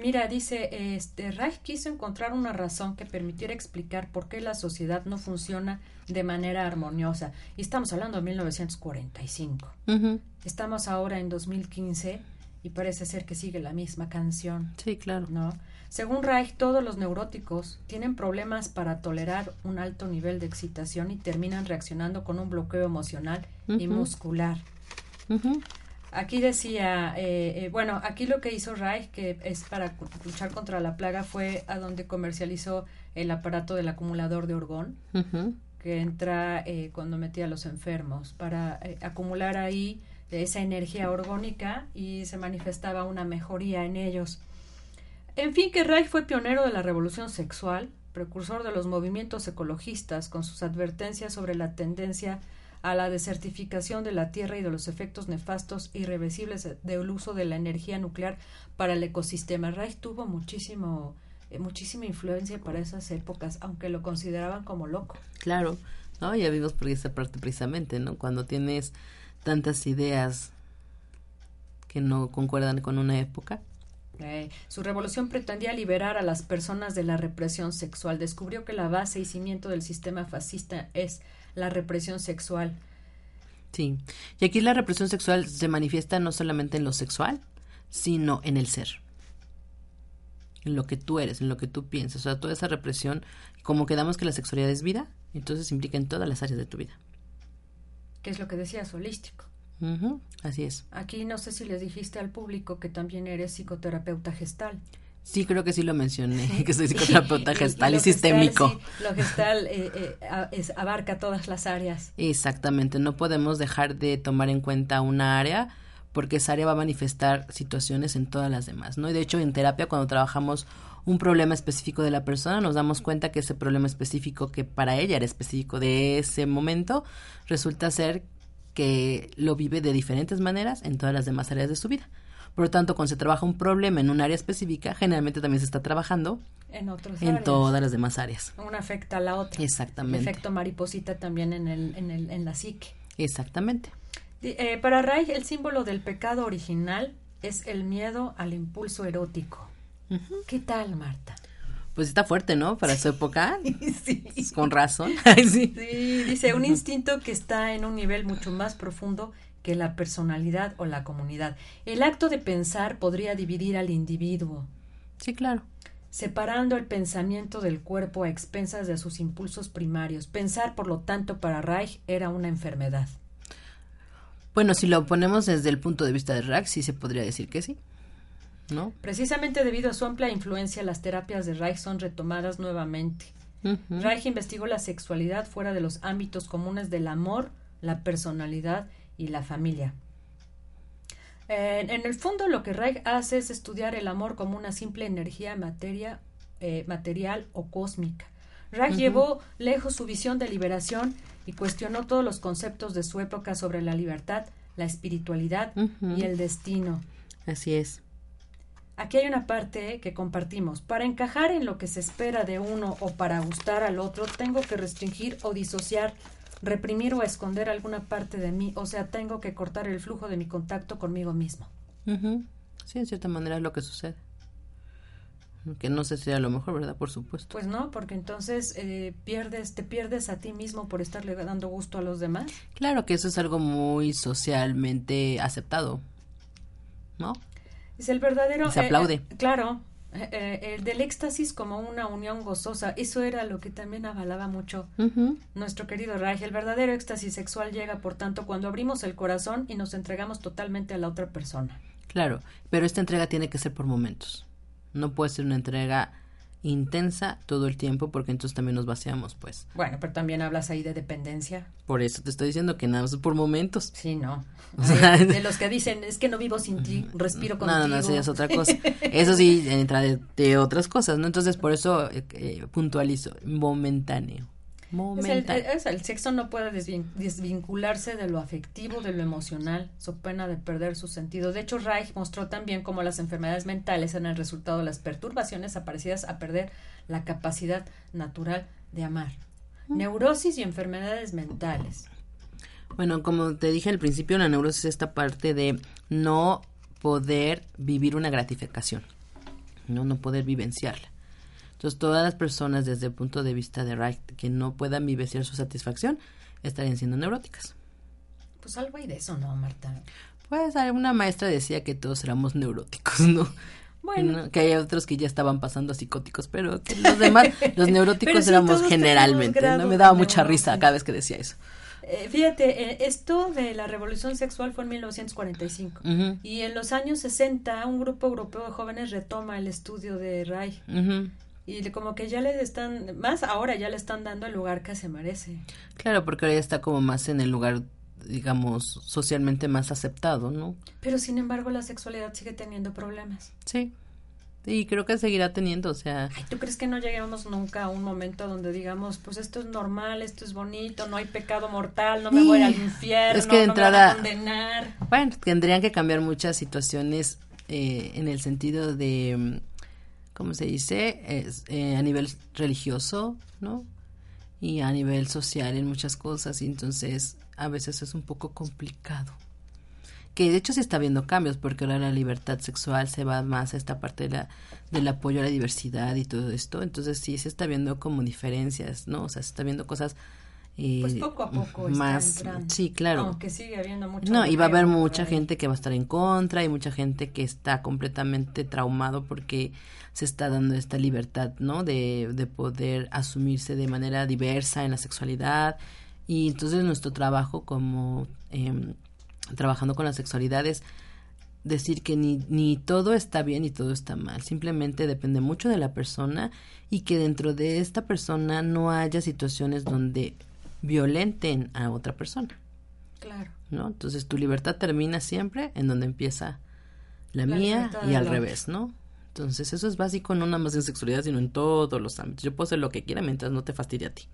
Mira, dice, este, Reich quiso encontrar una razón que permitiera explicar por qué la sociedad no funciona de manera armoniosa. Y estamos hablando de 1945. Estamos ahora en 2015 y parece ser que sigue la misma canción.
Sí, claro.
¿No? Según Reich, todos los neuróticos tienen problemas para tolerar un alto nivel de excitación y terminan reaccionando con un bloqueo emocional y muscular. Aquí decía, eh, eh, bueno, aquí lo que hizo Reich, que es para luchar contra la plaga, fue a donde comercializó el aparato del acumulador de orgón, que entra eh, cuando metía a los enfermos, para acumular ahí esa energía orgónica y se manifestaba una mejoría en ellos. En fin, que Reich fue pionero de la revolución sexual, precursor de los movimientos ecologistas, con sus advertencias sobre la tendencia a la desertificación de la Tierra y de los efectos nefastos irreversibles del uso de la energía nuclear para el ecosistema. Reich tuvo muchísimo, eh, muchísima influencia para esas épocas, aunque lo consideraban como loco.
Claro, no, ya vimos por esa parte precisamente, ¿no? Cuando tienes tantas ideas que no concuerdan con una época,
eh, su revolución pretendía liberar a las personas de la represión sexual. Descubrió que la base y cimiento del sistema fascista es la represión sexual.
Sí, y aquí la represión sexual se manifiesta no solamente en lo sexual, sino en el ser. En lo que tú eres, en lo que tú piensas. O sea, toda esa represión, como quedamos que la sexualidad es vida, entonces implica en todas las áreas de tu vida.
¿Qué es lo que decías? Holístico
así es.
Aquí no sé si les dijiste al público que también eres psicoterapeuta gestal.
Sí, creo que sí lo mencioné, que soy psicoterapeuta gestal y, sistémico.
lo gestal eh, eh, abarca todas las áreas.
Exactamente, no podemos dejar de tomar en cuenta una área porque esa área va a manifestar situaciones en todas las demás, ¿no? Y de hecho en terapia cuando trabajamos un problema específico de la persona, nos damos cuenta que ese problema específico que para ella era específico de ese momento, resulta ser que lo vive de diferentes maneras en todas las demás áreas de su vida. Por lo tanto, cuando se trabaja un problema en un área específica, generalmente también se está trabajando
en, otras
en todas las demás áreas.
Una afecta a la otra.
Exactamente.
El efecto mariposita también en, el, en, el, en la psique.
Exactamente.
Eh, para Reich, el símbolo del pecado original es el miedo al impulso erótico. ¿Qué tal, Marta?
Pues está fuerte, ¿no? Para su época.
sí.
Con razón.
sí. sí, dice, un instinto que está en un nivel mucho más profundo que la personalidad o la comunidad. El acto de pensar podría dividir al individuo.
Sí, claro.
Separando el pensamiento del cuerpo a expensas de sus impulsos primarios. Pensar, por lo tanto, para Reich era una enfermedad.
Bueno, si lo ponemos desde el punto de vista de Reich, sí se podría decir que sí. ¿No?
Precisamente debido a su amplia influencia, las terapias de Reich son retomadas nuevamente. Reich investigó la sexualidad fuera de los ámbitos comunes del amor, la personalidad y la familia. en el fondo lo que Reich hace es estudiar el amor como una simple energía materia, eh, material o cósmica. Reich llevó lejos su visión de liberación y cuestionó todos los conceptos de su época sobre la libertad, la espiritualidad y el destino.
Así es.
Aquí hay una parte que compartimos. Para encajar en lo que se espera de uno o para gustar al otro, tengo que restringir o disociar reprimir o esconder alguna parte de mí, o sea, tengo que cortar el flujo de mi contacto conmigo mismo.
Sí, en cierta manera es lo que sucede. Que no sé si a lo mejor, ¿verdad? Por supuesto.
Pues no, porque entonces eh, pierdes, te pierdes a ti mismo por estarle dando gusto a los demás.
Claro que eso es algo muy socialmente aceptado, ¿no?
Es el verdadero.
Se aplaude.
Eh, claro, eh, eh, el del éxtasis como una unión gozosa, eso era lo que también avalaba mucho nuestro querido Reich. El verdadero éxtasis sexual llega, por tanto, cuando abrimos el corazón y nos entregamos totalmente a la otra persona.
Claro, pero esta entrega tiene que ser por momentos. No puede ser una entrega intensa todo el tiempo porque entonces también nos vaciamos, pues.
Bueno, pero también hablas ahí de dependencia.
Por eso te estoy diciendo que nada más por momentos.
Sí, no. de, los que dicen, es que no vivo sin ti, respiro contigo.
No, no, eso ya es otra cosa. Eso sí, entra de, otras cosas, ¿no? Entonces, por eso eh, eh, puntualizo, momentáneo.
Es el, sexo no puede desvincularse de lo afectivo, de lo emocional, so pena de perder su sentido. De hecho, Reich mostró también cómo las enfermedades mentales eran el resultado de las perturbaciones aparecidas a perder la capacidad natural de amar. Mm. Neurosis y enfermedades mentales.
Bueno, como te dije al principio, la neurosis es esta parte de no poder vivir una gratificación, no, no poder vivenciarla. Entonces, todas las personas desde el punto de vista de Reich que no puedan vivenciar su satisfacción estarían siendo neuróticas.
Pues algo hay de eso, ¿no, Marta?
Pues alguna maestra decía que todos éramos neuróticos, ¿no? Bueno. Que hay otros que ya estaban pasando a psicóticos, pero que los demás, los neuróticos éramos generalmente, ¿no? Me daba mucha risa cada vez que decía eso.
Eh, fíjate, eh, esto de la revolución sexual fue en 1945 y en los años 60 un grupo europeo de jóvenes retoma el estudio de Reich y como que ya le están, más ahora ya le están dando el lugar que se merece.
Claro, porque ahora ya está como más en el lugar, digamos, socialmente más aceptado, ¿no?
Pero sin embargo la sexualidad sigue teniendo problemas.
Sí. Y creo que seguirá teniendo, o sea...
Ay, ¿tú crees que no lleguemos nunca a un momento donde digamos, pues esto es normal, esto es bonito, no hay pecado mortal, no me voy al infierno, es que de entrada, no me a condenar?
Bueno, tendrían que cambiar muchas situaciones eh, en el sentido de ¿cómo se dice? Eh, a nivel religioso, ¿no? Y a nivel social en muchas cosas, y entonces a veces es un poco complicado. Que de hecho se está viendo cambios, porque ahora la libertad sexual se va más a esta parte de la, del apoyo a la diversidad y todo esto, entonces sí se está viendo como diferencias, ¿no? O sea, se está viendo cosas
pues poco a poco
más sí claro.
Aunque sigue habiendo mucho
no y va a haber mucha gente que va a estar en contra y mucha gente que está completamente traumado porque se está dando esta libertad no de, de poder asumirse de manera diversa en la sexualidad. Y entonces nuestro trabajo como eh, trabajando con la sexualidad es decir que ni, ni todo está bien ni todo está mal, simplemente depende mucho de la persona y que dentro de esta persona no haya situaciones donde violenten a otra persona.
Claro.
¿No? Entonces tu libertad termina siempre en donde empieza la, mía y al revés, ¿no? Entonces eso es básico no nada más en sexualidad, sino en todos los ámbitos. Yo puedo hacer lo que quiera mientras no te fastidie a ti.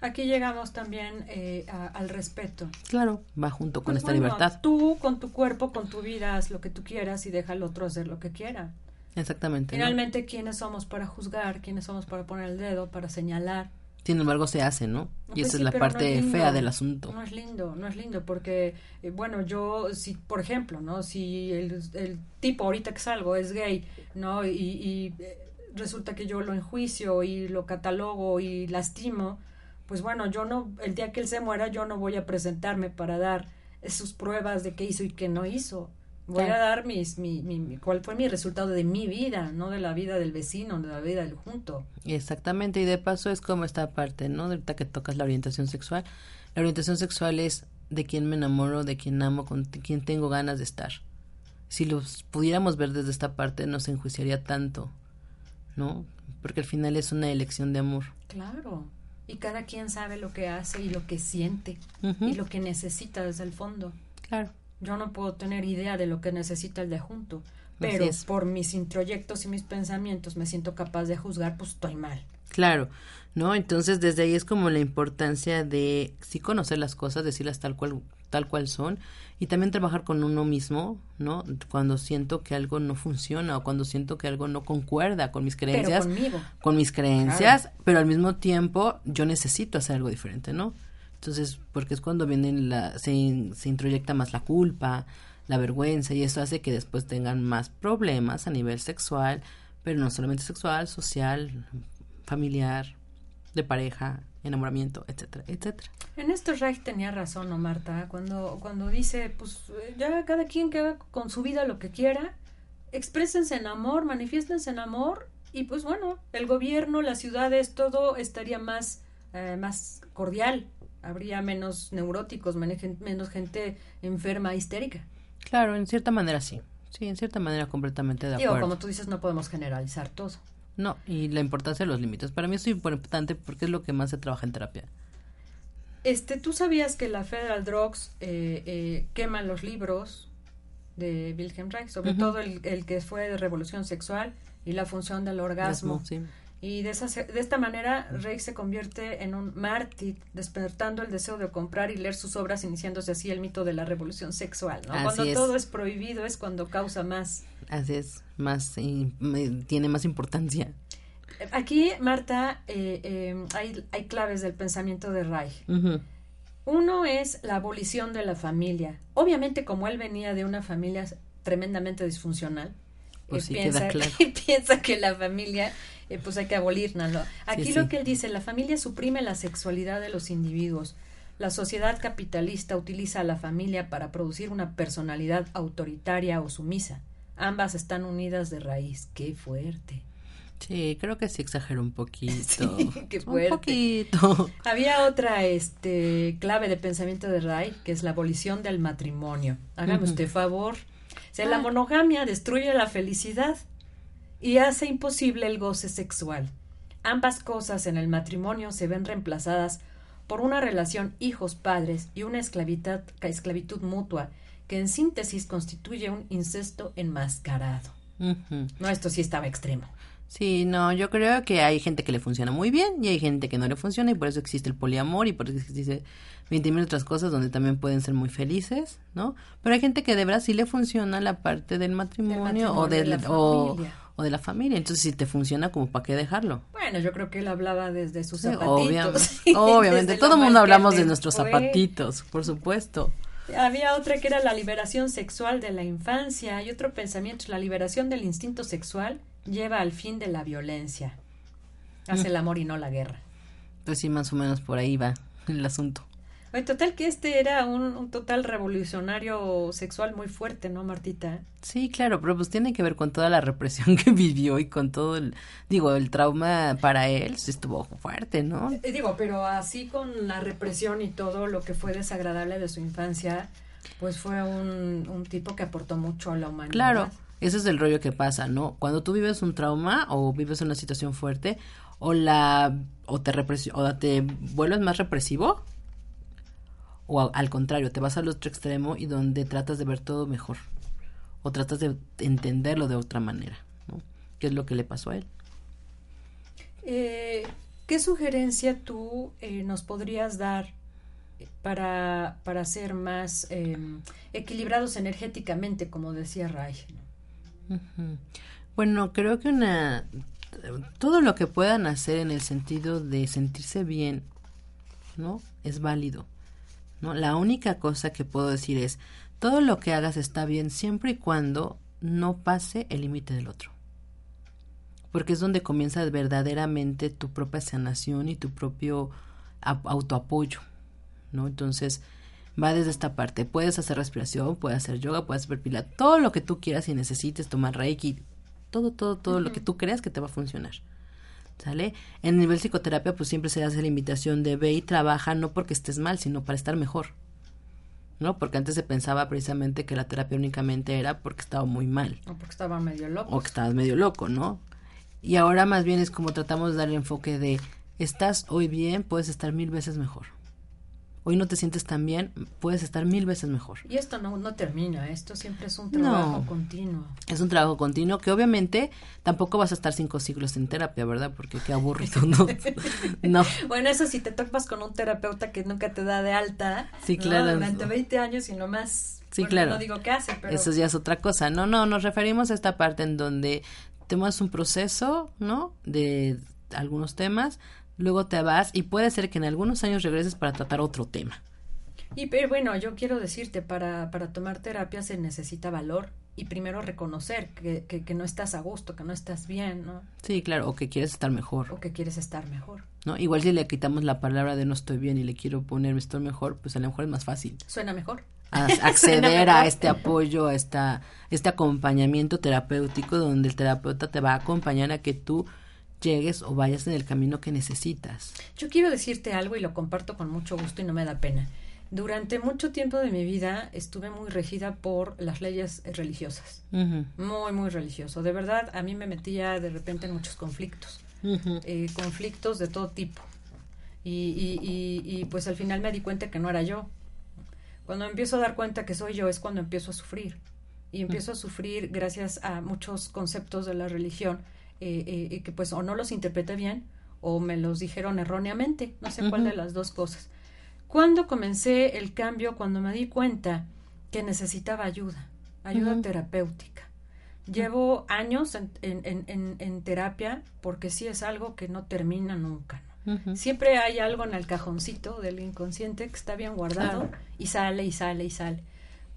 Aquí llegamos también eh, al respeto.
Claro, va junto con pues esta libertad.
Tú con tu cuerpo, con tu vida, haz lo que tú quieras y deja al otro hacer lo que quiera.
Exactamente.
Finalmente, ¿quiénes somos para juzgar? ¿Quiénes somos para poner el dedo, para señalar?
Sin embargo, se hace, ¿no? y pues esa es la parte fea del asunto.
No es lindo, no es lindo, porque, eh, bueno, yo, si, por ejemplo, ¿no? Si el, el, tipo ahorita que salgo es gay, ¿no? Y, y eh, resulta que yo lo enjuicio y lo catalogo y lastimo, pues bueno, yo no, el día que él se muera, yo no voy a presentarme para dar sus pruebas de qué hizo y qué no hizo. Voy a dar mis, mi, mi, cuál fue mi resultado de mi vida, no de la vida del vecino, de la vida del junto.
Exactamente, y de paso es como esta parte, ¿no? De ahorita que tocas la orientación sexual. La orientación sexual es de quién me enamoro, de quién amo, con quién tengo ganas de estar. Si los pudiéramos ver desde esta parte, no se enjuiciaría tanto, ¿no? Porque al final es una elección de amor.
Claro. Y cada quien sabe lo que hace y lo que siente y lo que necesita desde el fondo.
Claro.
Yo no puedo tener idea de lo que necesita el de junto, pero por mis introyectos y mis pensamientos me siento capaz de juzgar, pues estoy mal.
Claro, ¿no? Entonces desde ahí es como la importancia de sí conocer las cosas, decirlas tal cual tal cual son y también trabajar con uno mismo, ¿no? Cuando siento que algo no funciona o cuando siento que algo no concuerda con mis creencias, con mis creencias, pero al mismo tiempo yo necesito hacer algo diferente, ¿no? Entonces, porque es cuando vienen la, se, se introyecta más la culpa, la vergüenza, y eso hace que después tengan más problemas a nivel sexual, pero no solamente sexual, social, familiar, de pareja, enamoramiento, etcétera, etcétera.
En esto Reich tenía razón, ¿no, Marta? Cuando, cuando dice, pues ya cada quien que haga con su vida lo que quiera, exprésense en amor, manifiéstense en amor, y pues bueno, el gobierno, las ciudades, todo estaría más, eh, más cordial, habría menos neuróticos, menos gente enferma, histérica.
Claro, en cierta manera sí. Sí, en cierta manera completamente de acuerdo.
Digo, como tú dices, no podemos generalizar todo.
No, y la importancia de los límites. Para mí es importante porque es lo que más se trabaja en terapia.
Este, ¿Tú sabías que la Federal Drugs eh, eh, quema los libros de Wilhelm Reich? Sobre todo el, el, que fue de revolución sexual y la función del orgasmo. sí. Y de, esa, de esta manera, Rey se convierte en un mártir, despertando el deseo de comprar y leer sus obras, iniciándose así el mito de la revolución sexual. ¿no? Cuando todo es prohibido es cuando causa más.
Así es, más tiene más importancia.
Aquí, Marta, eh, eh, hay, hay, claves del pensamiento de Reich. Uno es la abolición de la familia. Obviamente, como él venía de una familia tremendamente disfuncional, pues piensa, piensa que la familia eh, pues hay que abolirla. Aquí lo que él dice, la familia suprime la sexualidad de los individuos. La sociedad capitalista utiliza a la familia para producir una personalidad autoritaria o sumisa. Ambas están unidas de raíz. Qué fuerte.
Sí, creo que sí exagero un poquito.
qué fuerte.
Un poquito.
Había otra este, clave de pensamiento de Ray, que es la abolición del matrimonio. Hágame usted favor. O sea, la ah. monogamia destruye la felicidad y hace imposible el goce sexual. Ambas cosas en el matrimonio se ven reemplazadas por una relación hijos-padres y una esclavitud, esclavitud mutua, que en síntesis constituye un incesto enmascarado. No, esto sí estaba extremo.
Sí, no, yo creo que hay gente que le funciona muy bien y hay gente que no le funciona y por eso existe el poliamor y por eso existe 20.000 otras cosas donde también pueden ser muy felices, ¿no? Pero hay gente que de verdad sí le funciona la parte del matrimonio, o de, la o, o de la familia. Entonces, si te funciona, como para qué dejarlo.
Bueno, yo creo que él hablaba desde sus zapatitos.
obviamente, todo el mundo hablamos de nuestros zapatitos, por supuesto.
Había otra que era la liberación sexual de la infancia y otro pensamiento, la liberación del instinto sexual lleva al fin de la violencia. Hace el amor y no la guerra.
Pues sí, más o menos por ahí va el asunto
total que este era un, total revolucionario sexual muy fuerte, ¿no, Martita?
Sí, claro, pero pues tiene que ver con toda la represión que vivió y con todo el, digo, el trauma para él estuvo fuerte, ¿no?
Eh, digo, pero así con la represión y todo lo que fue desagradable de su infancia, pues fue un, un tipo que aportó mucho a la humanidad.
Claro, ese es el rollo que pasa, ¿no? Cuando tú vives un trauma o vives una situación fuerte, o la o te o te vuelves más represivo o al contrario, te vas al otro extremo y donde tratas de ver todo mejor o tratas de entenderlo de otra manera, ¿no? ¿Qué es lo que le pasó a él?
Eh, ¿Qué sugerencia tú eh, nos podrías dar para, para ser más em, equilibrados energéticamente, como decía Reich?
Bueno, creo que una todo lo que puedan hacer en el sentido de sentirse bien, ¿no? Es válido. La única cosa que puedo decir es, todo lo que hagas está bien siempre y cuando no pase el límite del otro. porque es donde comienza verdaderamente tu propia sanación y tu propio autoapoyo, ¿no? Entonces, va desde esta parte. Puedes hacer respiración, puedes hacer yoga, puedes hacer pila, todo lo que tú quieras y necesites, tomar reiki, todo, todo, todo lo que tú creas que te va a funcionar. ¿Sale? En nivel psicoterapia, pues siempre se hace la invitación de ve y trabaja no porque estés mal, sino para estar mejor. ¿No? Porque antes se pensaba precisamente que la terapia únicamente era porque estaba muy mal.
O porque estaba medio loco.
O que estabas medio loco, ¿no? Y ahora más bien es como tratamos de dar el enfoque de estás hoy bien, puedes estar mil veces mejor hoy no te sientes tan bien, puedes estar mil veces mejor.
Y esto no, no termina, esto siempre es un trabajo continuo.
Es un trabajo continuo que obviamente tampoco vas a estar cinco siglos en terapia, ¿verdad? Porque qué aburrido, ¿no?
no. Bueno, eso si te topas con un terapeuta que nunca te da de alta
sí, claro.
durante 20 años y no más...
Sí, claro.
No digo qué hace, pero...
Eso ya es otra cosa. No, no, nos referimos a esta parte en donde tenemos un proceso, ¿no? De algunos temas luego te vas y puede ser que en algunos años regreses para tratar otro tema.
Y pero bueno, yo quiero decirte, para, para tomar terapia se necesita valor y primero reconocer que, que, no estás a gusto, que no estás bien, ¿no?
Sí, claro, o que quieres estar mejor.
O que quieres estar mejor.
¿No? Igual si le quitamos la palabra de no estoy bien y le quiero poner estoy mejor, pues a lo mejor es más fácil.
Suena mejor.
acceder a este apoyo, a esta, este acompañamiento terapéutico donde el terapeuta te va a acompañar a que tú llegues o vayas en el camino que necesitas.
Yo quiero decirte algo y lo comparto con mucho gusto y no me da pena. Durante mucho tiempo de mi vida estuve muy regida por las leyes religiosas, muy, muy religioso. De verdad, a mí me metía de repente en muchos conflictos, eh, conflictos de todo tipo. Y, y, y, pues al final me di cuenta que no era yo. Cuando empiezo a dar cuenta que soy yo es cuando empiezo a sufrir. Y empiezo a sufrir gracias a muchos conceptos de la religión eh, eh, que pues o no los interpreté bien o me los dijeron erróneamente, no sé cuál de las dos cosas. Cuando comencé el cambio, cuando me di cuenta que necesitaba ayuda, ayuda terapéutica. Llevo años en, en, en, en, terapia porque sí es algo que no termina nunca. Siempre hay algo en el cajoncito del inconsciente que está bien guardado y sale y sale y sale.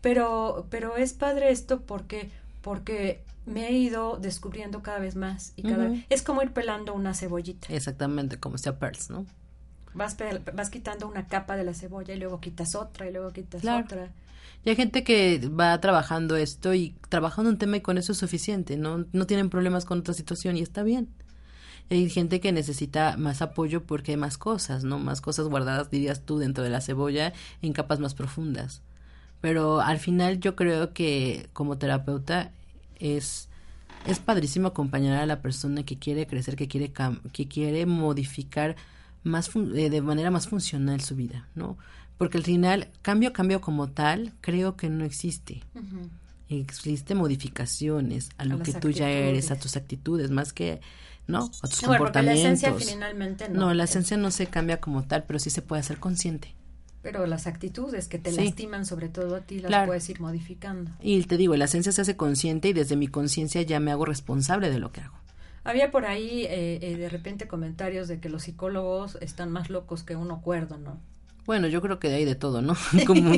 Pero, pero es padre esto porque, porque me he ido descubriendo cada vez más y cada es como ir pelando una cebollita.
Exactamente, como sea Pearls, ¿no?
Vas, vas quitando una capa de la cebolla y luego quitas otra y luego quitas otra.
Y hay gente que va trabajando esto y trabajando un tema y con eso es suficiente, ¿no? No tienen problemas con otra situación y está bien. hay gente que necesita más apoyo porque hay más cosas, ¿no? Más cosas guardadas, dirías tú, dentro de la cebolla en capas más profundas. Pero al final yo creo que como terapeuta es, es padrísimo acompañar a la persona que quiere crecer, que quiere, que quiere modificar más eh, de manera más funcional su vida, ¿no? Porque al final, cambio, cambio como tal, creo que no existe. Existe modificaciones a lo que tú ya eres, a tus actitudes, más que, ¿no? A tus comportamientos. la esencia
finalmente no.
No, la esencia no se cambia como tal, pero sí se puede hacer consciente.
Pero las actitudes que te lastiman, sobre todo a ti, las puedes ir modificando.
Y te digo, la esencia se hace consciente y desde mi conciencia ya me hago responsable de lo que hago.
Había por ahí eh, eh, de repente comentarios de que los psicólogos están más locos que uno cuerdo, ¿no?
Bueno, yo creo que hay de todo, ¿no? Como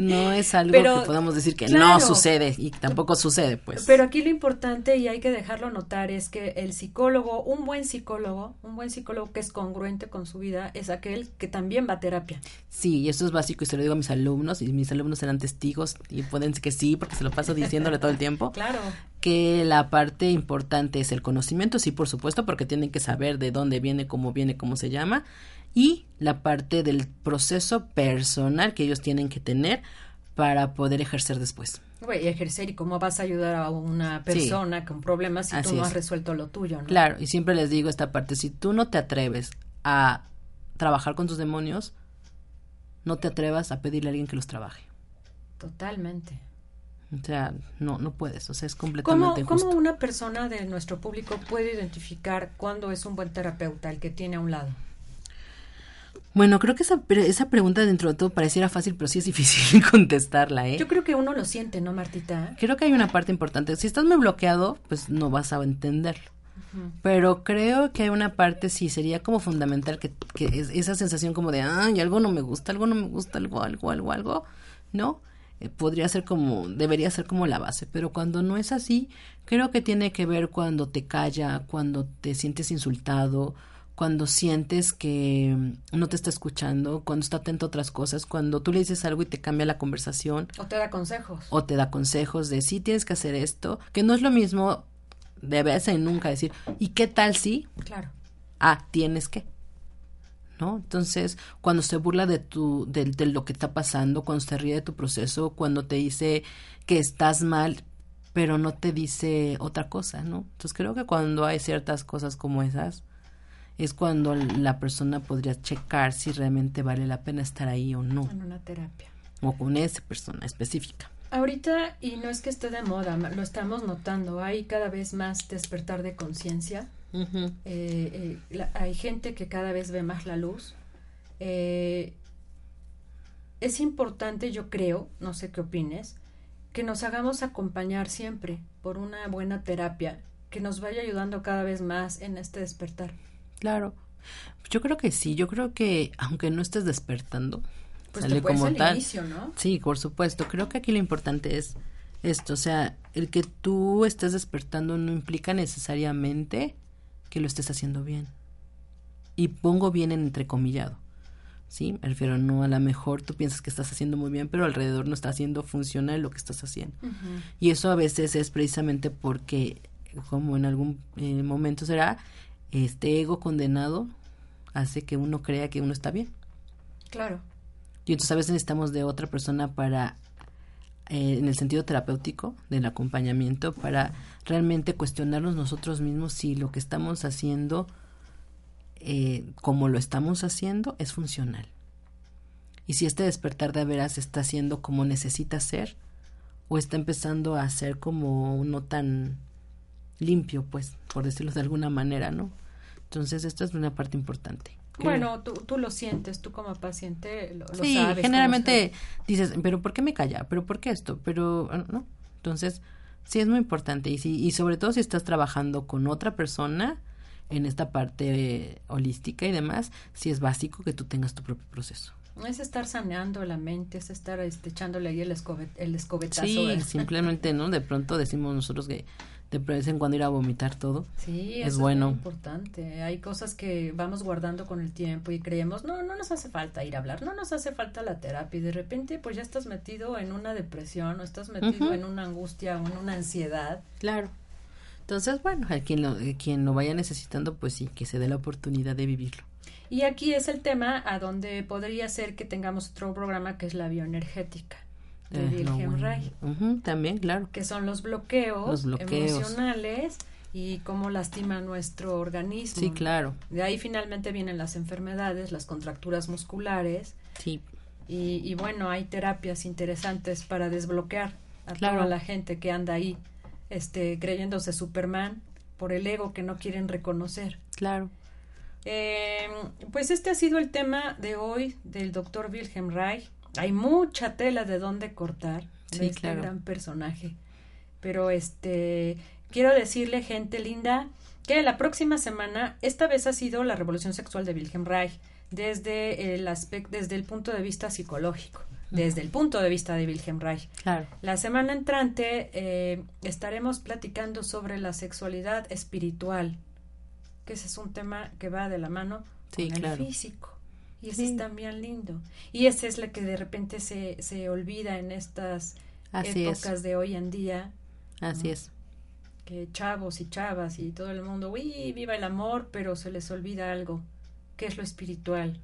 no es algo que podamos decir que no sucede y tampoco sucede, pues.
Pero aquí lo importante y hay que dejarlo notar es que el psicólogo, un buen psicólogo, un buen psicólogo que es congruente con su vida es aquel que también va a terapia.
Sí, y eso es básico y se lo digo a mis alumnos y mis alumnos serán testigos y pueden decir que sí porque se lo paso diciéndole todo el tiempo.
Claro.
Que la parte importante es el conocimiento, sí, por supuesto, porque tienen que saber de dónde viene, cómo viene, cómo se llama y la parte del proceso personal que ellos tienen que tener para poder ejercer después.
Y ejercer y cómo vas a ayudar a una persona con problemas si tú no has resuelto lo tuyo, ¿no?
Claro, y siempre les digo esta parte, si tú no te atreves a trabajar con tus demonios, no te atrevas a pedirle a alguien que los trabaje.
Totalmente.
O sea, no, no puedes, o sea, es completamente
¿Cómo, ¿Cómo una persona de nuestro público puede identificar cuándo es un buen terapeuta, el que tiene a un lado?
Bueno, creo que esa, esa pregunta dentro de todo pareciera fácil, pero sí es difícil contestarla, ¿eh?
Yo creo que uno lo siente, ¿no, Martita?
Creo que hay una parte importante. Si estás muy bloqueado, pues no vas a entenderlo. Pero creo que hay una parte, sí, sería como fundamental que, que esa sensación como de, ay, algo no me gusta, algo no me gusta, algo, algo, algo, algo, ¿no? eh, podría ser como, debería ser como la base, pero cuando no es así, creo que tiene que ver cuando te calla, cuando te sientes insultado, cuando sientes que mm, no te está escuchando, cuando está atento a otras cosas, cuando tú le dices algo y te cambia la conversación.
O te da consejos.
O te da consejos de sí tienes que hacer esto, que no es lo mismo de vez en nunca decir, ¿y qué tal si?
Claro.
Ah, tienes que. ¿No? Entonces, cuando se burla de tu, de, de lo que está pasando, cuando se ríe de tu proceso, cuando te dice que estás mal, pero no te dice otra cosa, ¿no? Entonces creo que cuando hay ciertas cosas como esas, es cuando la persona podría checar si realmente vale la pena estar ahí o no.
En una terapia.
O con esa persona específica.
Ahorita, y no es que esté de moda, lo estamos notando, hay cada vez más despertar de conciencia. eh, eh, hay gente que cada vez ve más la luz. Eh, es importante, yo creo, no sé qué opines, que nos hagamos acompañar siempre por una buena terapia que nos vaya ayudando cada vez más en este despertar.
Claro. Yo creo que sí, yo creo que aunque no estés despertando,
pues sale como tal. Inicio, ¿no?
Sí, por supuesto. Creo que aquí lo importante es esto, o sea, el que tú estés despertando no implica necesariamente que lo estés haciendo bien. Y pongo bien en entrecomillado. ¿Sí? Me refiero, no a lo mejor tú piensas que estás haciendo muy bien, pero alrededor no está haciendo funcional lo que estás haciendo. Y eso a veces es precisamente porque, como en algún eh, momento será, este ego condenado hace que uno crea que uno está bien.
Claro.
Y entonces a veces necesitamos de otra persona para, eh, en el sentido terapéutico, del acompañamiento, para realmente cuestionarnos nosotros mismos si lo que estamos haciendo, eh, como lo estamos haciendo, es funcional. Y si este despertar de veras está haciendo como necesita ser, o está empezando a ser como no tan limpio, pues, por decirlo de alguna manera, ¿no? Entonces, esta es una parte importante.
Bueno, tú, tú lo sientes, tú como paciente lo,
sí,
sabes.
generalmente dices, pero ¿por qué me calla? ¿Pero por qué esto? Pero, ah, ¿no? Entonces, sí es muy importante. Y, sí, y sobre todo si estás trabajando con otra persona en esta parte holística y demás, sí es básico que tú tengas tu propio proceso.
Es estar saneando la mente, es estar este, echándole ahí el, escobet, el escobetazo.
Sí, simplemente, ¿no? De pronto decimos nosotros que de vez en cuando ir a vomitar todo.
Sí, es bueno. Es importante. Hay cosas que vamos guardando con el tiempo y creemos, no, no nos hace falta ir a hablar, no nos hace falta la terapia y de repente pues ya estás metido en una depresión o estás metido en una angustia o en una ansiedad.
Claro. Entonces, bueno, a quien lo, quien lo vaya necesitando, pues sí, que se dé la oportunidad de vivirlo.
Y aquí es el tema a donde podría ser que tengamos otro programa que es la bioenergética de
Wilhelm también, claro.
Que son los bloqueos, emocionales y cómo lastima nuestro organismo.
Sí, claro.
De ahí finalmente vienen las enfermedades, las contracturas musculares.
Sí.
Y, y bueno, hay terapias interesantes para desbloquear a toda la gente que anda ahí este, creyéndose Superman por el ego que no quieren reconocer.
Claro.
Eh, pues este ha sido el tema de hoy del doctor Wilhelm Reich hay mucha tela de dónde cortar de este gran personaje. Pero este quiero decirle, gente linda, que la próxima semana, esta vez ha sido la revolución sexual de Wilhelm Reich, desde el aspecto, desde el punto de vista psicológico, desde el punto de vista de Wilhelm Reich.
Claro.
La semana entrante eh, estaremos platicando sobre la sexualidad espiritual, que ese es un tema que va de la mano con el físico. Y ese es también lindo. Y ese es lo que de repente se, se olvida en estas épocas de hoy en día.
Así es.
Que chavos y chavas y todo el mundo, uy, viva el amor, pero se les olvida algo, que es lo espiritual,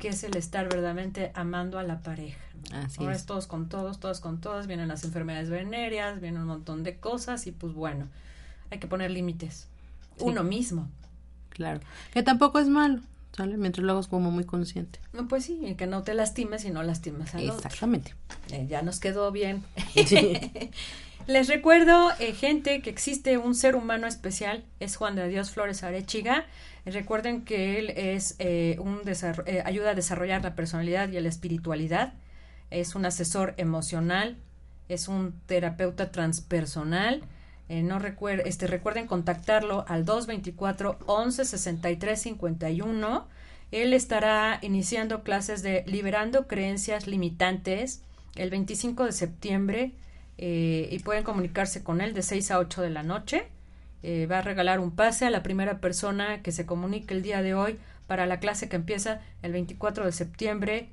que es el estar verdaderamente amando a la pareja.
Así
Ahora es. todos con todos, todos con todos, vienen las enfermedades venéreas, vienen un montón de cosas y pues bueno, hay que poner límites. Uno mismo.
Claro. Que tampoco es malo. ¿Sale? Mientras lo hagas como muy consciente.
No, pues sí, que no te lastimes y no lastimes a
Exactamente.
Eh, ya nos quedó bien. Les recuerdo, eh, gente, que existe un ser humano especial, es Juan de Dios Flores Arechiga. recuerden que él es eh, un ayuda a desarrollar la personalidad y la espiritualidad. Es un asesor emocional, es un terapeuta transpersonal eh, no recuer este, recuerden contactarlo al 224 11 63 51. Él estará iniciando clases de liberando creencias limitantes el 25 de septiembre eh, y pueden comunicarse con él de 6 a 8 de la noche. Eh, va a regalar un pase a la primera persona que se comunique el día de hoy para la clase que empieza el 24 de septiembre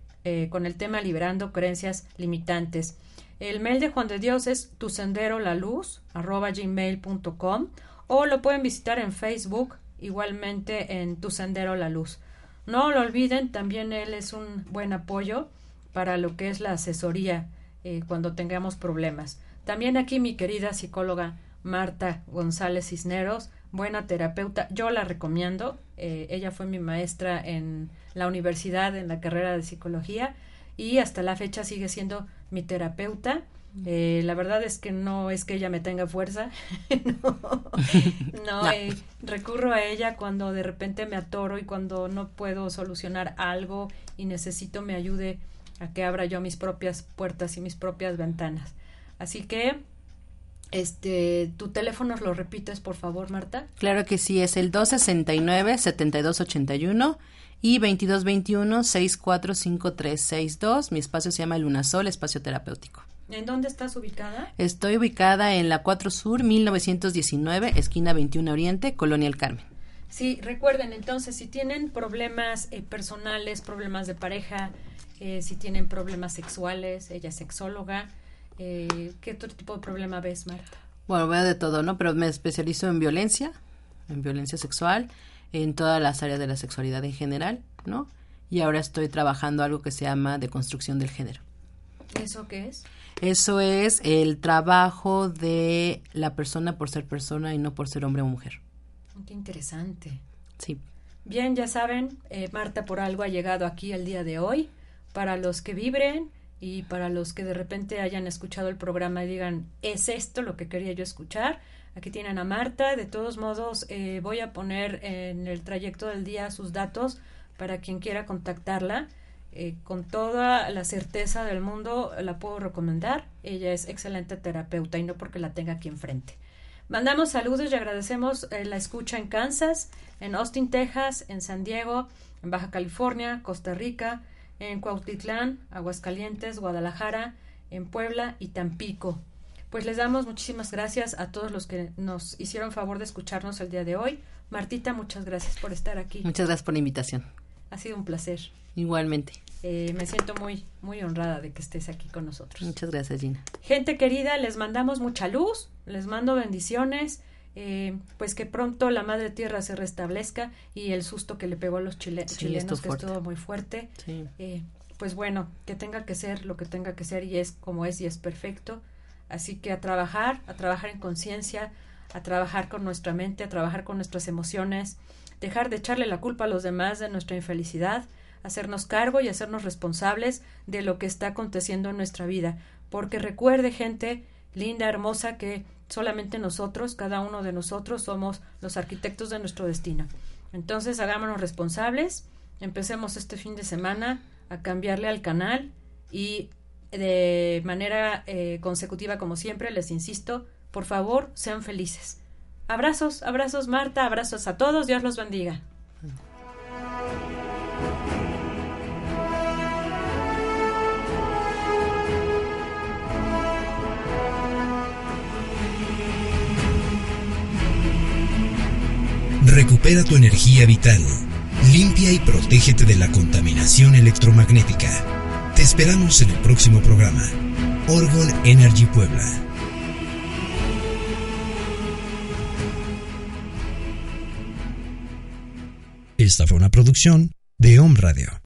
con el tema Liberando Creencias Limitantes. El mail de Juan de Dios es tu sendero la luz gmail.com o lo pueden visitar en Facebook igualmente en tu sendero la luz. No lo olviden, también él es un buen apoyo para lo que es la asesoría eh, cuando tengamos problemas. También aquí mi querida psicóloga Marta González Cisneros, buena terapeuta, yo la recomiendo. Eh, ella fue mi maestra en la universidad, en la carrera de psicología, y hasta la fecha sigue siendo mi terapeuta. Eh, la verdad es que no es que ella me tenga fuerza, no, recurro a ella cuando de repente me atoro y cuando no puedo solucionar algo y necesito me ayude a que abra yo mis propias puertas y mis propias ventanas. Así que, este, tu teléfono lo repites, por favor, Marta.
Claro que sí, es el 269-7281 y 2221-645362. Mi espacio se llama Lunasol, espacio terapéutico.
¿En dónde estás ubicada?
Estoy ubicada en la 4 Sur, 1919, esquina 21 Oriente, Colonia El Carmen.
Sí, recuerden entonces, si tienen problemas eh, personales, problemas de pareja, eh, si tienen problemas sexuales, ella es sexóloga. Eh, ¿Qué otro tipo de problema ves, Marta?
Bueno, veo de todo, ¿no? Pero me especializo en violencia, en violencia sexual, en todas las áreas de la sexualidad en general, ¿no? Y ahora estoy trabajando algo que se llama deconstrucción del género.
¿Eso qué es?
Eso es el trabajo de la persona por ser persona y no por ser hombre o mujer.
Qué interesante.
Sí.
Bien, ya saben, eh, Marta por algo ha llegado aquí el día de hoy para los que vibren y para los que de repente hayan escuchado el programa y digan, es esto lo que quería yo escuchar. Aquí tienen a Marta. De todos modos, eh, voy a poner en el trayecto del día sus datos para quien quiera contactarla. Eh, con toda la certeza del mundo la puedo recomendar. Ella es excelente terapeuta y no porque la tenga aquí enfrente. Mandamos saludos y agradecemos eh, la escucha en Kansas, en Austin, Texas, en San Diego, en Baja California, Costa Rica, en Cuautitlán, Aguascalientes, Guadalajara, en Puebla y Tampico. Pues les damos muchísimas gracias a todos los que nos hicieron favor de escucharnos el día de hoy. Martita, muchas gracias por estar aquí.
Muchas gracias por la invitación.
Ha sido un placer.
Igualmente.
Eh, me siento muy, muy honrada de que estés aquí con nosotros.
Muchas gracias, Gina.
Gente querida, les mandamos mucha luz, les mando bendiciones. Eh, pues que pronto la madre tierra se restablezca y el susto que le pegó a los chilenos que estuvo muy fuerte eh, pues bueno que tenga que ser lo que tenga que ser y es como es y es perfecto así que a trabajar a trabajar en conciencia a trabajar con nuestra mente a trabajar con nuestras emociones dejar de echarle la culpa a los demás de nuestra infelicidad hacernos cargo y hacernos responsables de lo que está aconteciendo en nuestra vida porque recuerde gente linda hermosa que solamente nosotros, cada uno de nosotros, somos los arquitectos de nuestro destino. Entonces, hagámonos responsables, empecemos este fin de semana a cambiarle al canal y de manera eh, consecutiva, como siempre, les insisto, por favor, sean felices. Abrazos, abrazos Marta, abrazos a todos, Dios los bendiga.
Recupera tu energía vital. Limpia y protégete de la contaminación electromagnética. Te esperamos en el próximo programa. Orgon Energy Puebla. Esta fue una producción de Home Radio.